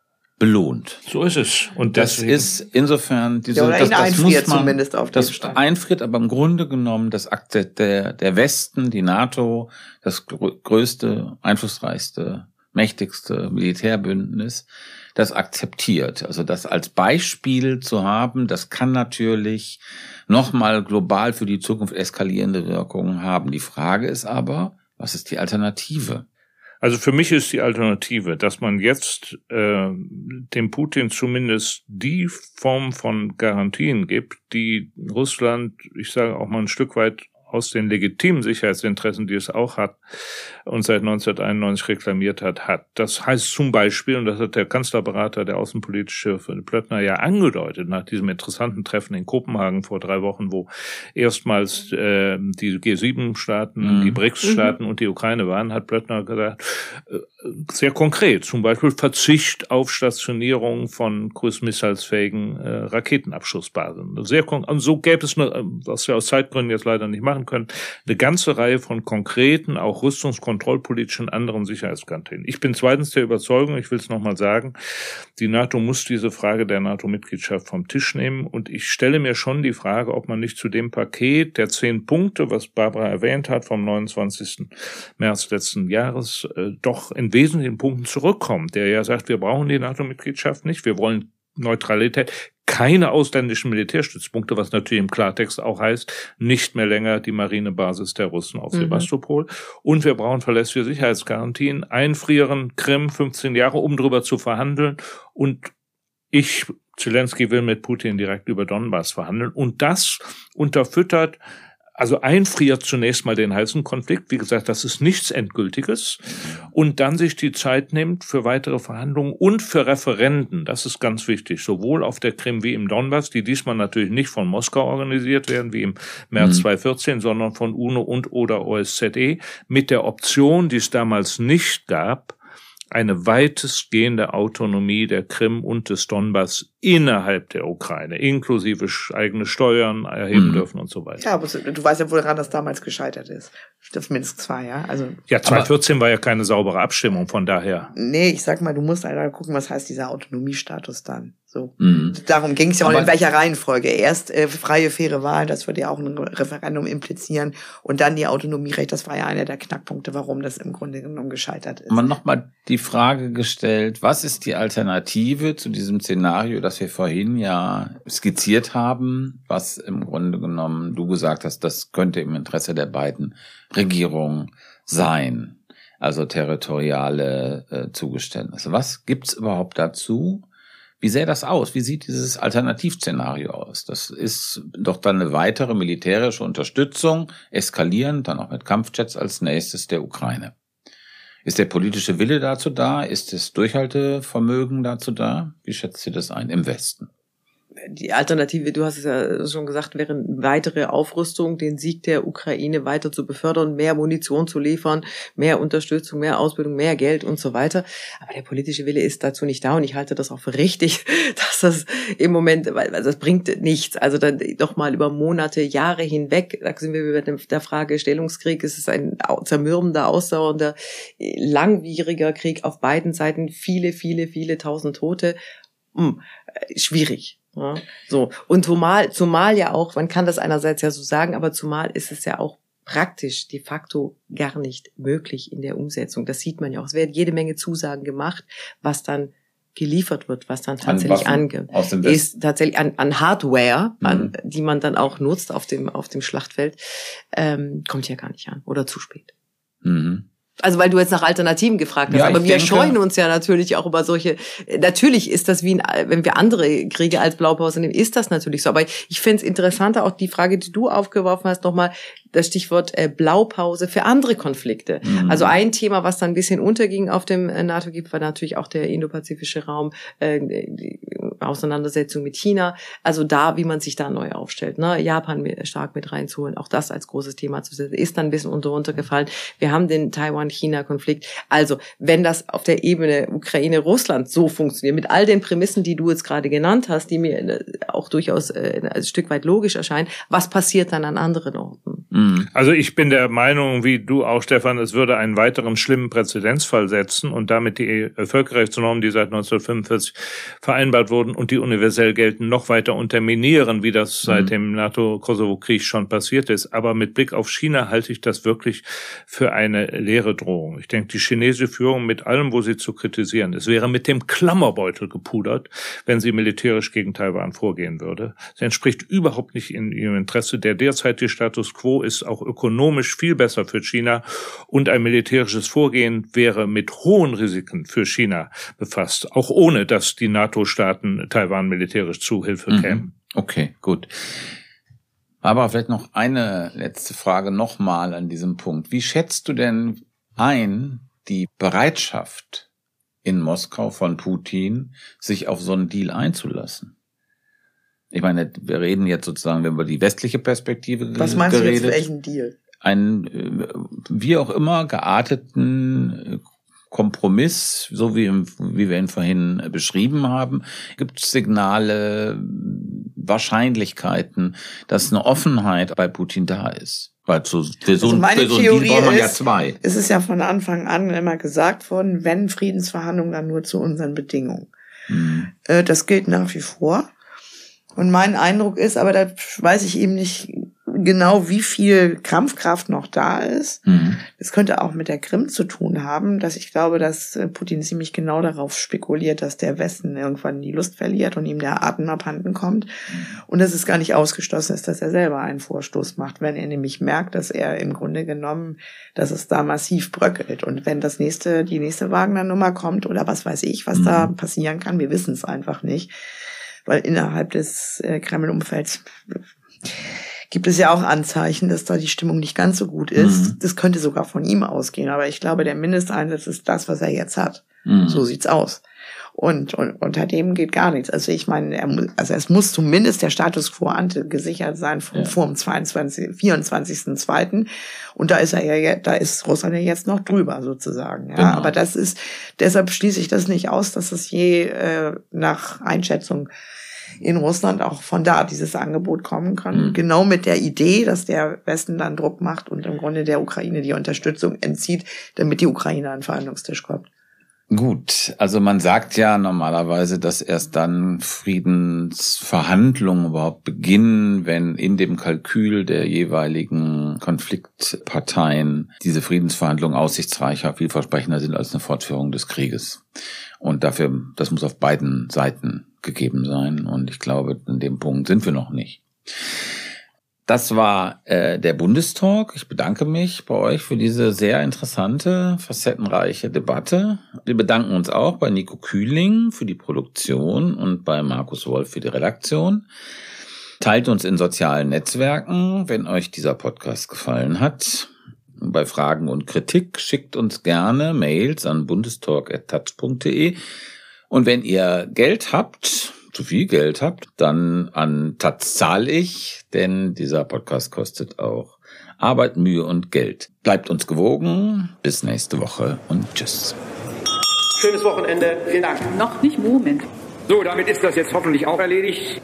belohnt. So ist es. Und das ist insofern diese, ja, das, das muss man, zumindest auf das einfriert, aber im Grunde genommen das Akt der, der Westen, die NATO, das größte, einflussreichste, mächtigste Militärbündnis, das akzeptiert. Also das als Beispiel zu haben, das kann natürlich nochmal global für die Zukunft eskalierende Wirkungen haben. Die Frage ist aber, was ist die Alternative? Also für mich ist die Alternative, dass man jetzt äh, dem Putin zumindest die Form von Garantien gibt, die Russland, ich sage auch mal ein Stück weit aus den legitimen Sicherheitsinteressen, die es auch hat und seit 1991 reklamiert hat, hat. Das heißt zum Beispiel, und das hat der Kanzlerberater, der außenpolitische Plöttner ja angedeutet, nach diesem interessanten Treffen in Kopenhagen vor drei Wochen, wo erstmals äh, die G7-Staaten, mhm. die BRICS-Staaten mhm. und die Ukraine waren, hat Plöttner gesagt, äh, sehr konkret, zum Beispiel Verzicht auf Stationierung von cruise-missiles-fähigen äh, Raketenabschussbasen. Sehr und so gäbe es, eine, was wir aus Zeitgründen jetzt leider nicht machen können, eine ganze Reihe von konkreten, auch rüstungskontrollpolitischen anderen Sicherheitsgarantien. Ich bin zweitens der Überzeugung, ich will es nochmal sagen, die NATO muss diese Frage der NATO-Mitgliedschaft vom Tisch nehmen und ich stelle mir schon die Frage, ob man nicht zu dem Paket der zehn Punkte, was Barbara erwähnt hat, vom 29. März letzten Jahres, äh, doch in wesentlichen Punkten zurückkommt, der ja sagt, wir brauchen die NATO-Mitgliedschaft nicht, wir wollen Neutralität, keine ausländischen Militärstützpunkte, was natürlich im Klartext auch heißt, nicht mehr länger die Marinebasis der Russen auf mhm. Sebastopol. Und wir brauchen verlässliche Sicherheitsgarantien, einfrieren Krim 15 Jahre, um darüber zu verhandeln. Und ich, Zelensky will mit Putin direkt über Donbass verhandeln. Und das unterfüttert also einfriert zunächst mal den heißen Konflikt. Wie gesagt, das ist nichts Endgültiges. Und dann sich die Zeit nimmt für weitere Verhandlungen und für Referenden. Das ist ganz wichtig. Sowohl auf der Krim wie im Donbass, die diesmal natürlich nicht von Moskau organisiert werden, wie im März mhm. 2014, sondern von UNO und oder OSZE, mit der Option, die es damals nicht gab, eine weitestgehende Autonomie der Krim und des Donbass innerhalb der Ukraine, inklusive eigene Steuern erheben mhm. dürfen und so weiter. Ja, aber du weißt ja, woran das damals gescheitert ist. Das Minsk 2, ja. Also, ja, 2014 war ja keine saubere Abstimmung, von daher. Nee, ich sag mal, du musst leider gucken, was heißt dieser Autonomiestatus dann. So. Mhm. Darum ging es ja auch in welcher Reihenfolge. Erst äh, freie, faire Wahl, das würde ja auch ein Referendum implizieren. Und dann die Autonomierecht, das war ja einer der Knackpunkte, warum das im Grunde genommen gescheitert ist. Man nochmal die Frage gestellt, was ist die Alternative zu diesem Szenario, das wir vorhin ja skizziert haben, was im Grunde genommen du gesagt hast, das könnte im Interesse der beiden Regierungen sein. Also territoriale äh, Zugeständnisse. Was gibt's überhaupt dazu? Wie sähe das aus? Wie sieht dieses Alternativszenario aus? Das ist doch dann eine weitere militärische Unterstützung, eskalierend, dann auch mit Kampfjets als nächstes der Ukraine. Ist der politische Wille dazu da? Ist das Durchhaltevermögen dazu da? Wie schätzt ihr das ein im Westen? Die Alternative, du hast es ja schon gesagt, wäre weitere Aufrüstung, den Sieg der Ukraine weiter zu befördern, mehr Munition zu liefern, mehr Unterstützung, mehr Ausbildung, mehr Geld und so weiter. Aber der politische Wille ist dazu nicht da und ich halte das auch für richtig, dass das im Moment, weil das bringt nichts. Also dann doch mal über Monate, Jahre hinweg, da sind wir über der Frage Stellungskrieg, es ist ein zermürbender, ausdauernder, langwieriger Krieg auf beiden Seiten, viele, viele, viele tausend Tote. Hm, schwierig. Ja, so. Und zumal, zumal ja auch, man kann das einerseits ja so sagen, aber zumal ist es ja auch praktisch de facto gar nicht möglich in der Umsetzung. Das sieht man ja auch. Es werden jede Menge Zusagen gemacht, was dann geliefert wird, was dann tatsächlich ange ist tatsächlich an, an Hardware, mhm. an, die man dann auch nutzt auf dem auf dem Schlachtfeld, ähm, kommt ja gar nicht an oder zu spät. Mhm. Also weil du jetzt nach Alternativen gefragt hast, ja, aber wir denke, scheuen uns ja natürlich auch über solche. Natürlich ist das wie, ein, wenn wir andere Kriege als Blaupause nehmen, ist das natürlich so. Aber ich finde es interessanter, auch die Frage, die du aufgeworfen hast, nochmal das Stichwort äh, Blaupause für andere Konflikte. Mhm. Also ein Thema, was dann ein bisschen unterging auf dem äh, NATO-Gipfel, war natürlich auch der indopazifische Raum, äh, die Auseinandersetzung mit China. Also da, wie man sich da neu aufstellt. Ne? Japan stark mit reinzuholen, auch das als großes Thema zu setzen, ist dann ein bisschen unter runtergefallen. Wir haben den Taiwan-China-Konflikt. Also wenn das auf der Ebene Ukraine-Russland so funktioniert, mit all den Prämissen, die du jetzt gerade genannt hast, die mir äh, auch durchaus äh, ein Stück weit logisch erscheinen, was passiert dann an anderen Orten? Mhm. Also ich bin der Meinung, wie du auch, Stefan, es würde einen weiteren schlimmen Präzedenzfall setzen und damit die Völkerrechtsnormen, die seit 1945 vereinbart wurden und die universell gelten, noch weiter unterminieren, wie das seit mhm. dem NATO-Kosovo-Krieg schon passiert ist. Aber mit Blick auf China halte ich das wirklich für eine leere Drohung. Ich denke, die chinesische Führung mit allem, wo sie zu kritisieren ist, wäre mit dem Klammerbeutel gepudert, wenn sie militärisch gegen Taiwan vorgehen würde. Sie entspricht überhaupt nicht in ihrem Interesse. Der derzeitige Status quo ist ist auch ökonomisch viel besser für China und ein militärisches Vorgehen wäre mit hohen Risiken für China befasst, auch ohne dass die NATO-Staaten Taiwan militärisch zu Hilfe mhm. kämen. Okay, gut. Aber vielleicht noch eine letzte Frage nochmal an diesem Punkt. Wie schätzt du denn ein die Bereitschaft in Moskau von Putin, sich auf so einen Deal einzulassen? Ich meine, wir reden jetzt sozusagen über die westliche Perspektive. Was meinst geredet, du jetzt, welchen Deal? Einen, äh, wie auch immer, gearteten äh, Kompromiss, so wie, wie wir ihn vorhin beschrieben haben, gibt es Signale, Wahrscheinlichkeiten, dass eine Offenheit bei Putin da ist. Weil so, für so, also meine für so Theorie braucht man ist, ja zwei. Es ist ja von Anfang an immer gesagt worden, wenn Friedensverhandlungen, dann nur zu unseren Bedingungen. Hm. Das gilt nach wie vor. Und mein Eindruck ist, aber da weiß ich eben nicht genau, wie viel Kampfkraft noch da ist. Mhm. Das könnte auch mit der Krim zu tun haben, dass ich glaube, dass äh, Putin ziemlich genau darauf spekuliert, dass der Westen irgendwann die Lust verliert und ihm der Atem abhanden kommt. Und dass es gar nicht ausgeschlossen ist, dass er selber einen Vorstoß macht, wenn er nämlich merkt, dass er im Grunde genommen, dass es da massiv bröckelt. Und wenn das nächste, die nächste Wagner-Nummer kommt oder was weiß ich, was mhm. da passieren kann, wir wissen es einfach nicht weil innerhalb des äh, Kreml-Umfelds gibt es ja auch Anzeichen, dass da die Stimmung nicht ganz so gut ist. Mhm. Das könnte sogar von ihm ausgehen, aber ich glaube, der Mindesteinsatz ist das, was er jetzt hat. Mhm. So sieht's aus. Und, und unter dem geht gar nichts. Also ich meine, er also es muss zumindest der Status quo ante gesichert sein vom, ja. vor dem 22, 24.2. Und da ist er ja, da ist Russland ja jetzt noch drüber sozusagen. Ja, genau. aber das ist, deshalb schließe ich das nicht aus, dass es je äh, nach Einschätzung in Russland auch von da dieses Angebot kommen kann. Mhm. Genau mit der Idee, dass der Westen dann Druck macht und im Grunde der Ukraine die Unterstützung entzieht, damit die Ukraine an den Verhandlungstisch kommt. Gut, also man sagt ja normalerweise, dass erst dann Friedensverhandlungen überhaupt beginnen, wenn in dem Kalkül der jeweiligen Konfliktparteien diese Friedensverhandlungen aussichtsreicher, vielversprechender sind als eine Fortführung des Krieges. Und dafür, das muss auf beiden Seiten gegeben sein. Und ich glaube, in dem Punkt sind wir noch nicht. Das war äh, der Bundestalk. Ich bedanke mich bei euch für diese sehr interessante, facettenreiche Debatte. Wir bedanken uns auch bei Nico Kühling für die Produktion und bei Markus Wolf für die Redaktion. Teilt uns in sozialen Netzwerken, wenn euch dieser Podcast gefallen hat. Bei Fragen und Kritik schickt uns gerne Mails an bundestalk.taz.de. Und wenn ihr Geld habt, zu viel Geld habt, dann an Taz zahl ich, denn dieser Podcast kostet auch Arbeit, Mühe und Geld. Bleibt uns gewogen. Bis nächste Woche und tschüss. Schönes Wochenende. Vielen Dank. Noch nicht Moment. So, damit ist das jetzt hoffentlich auch erledigt.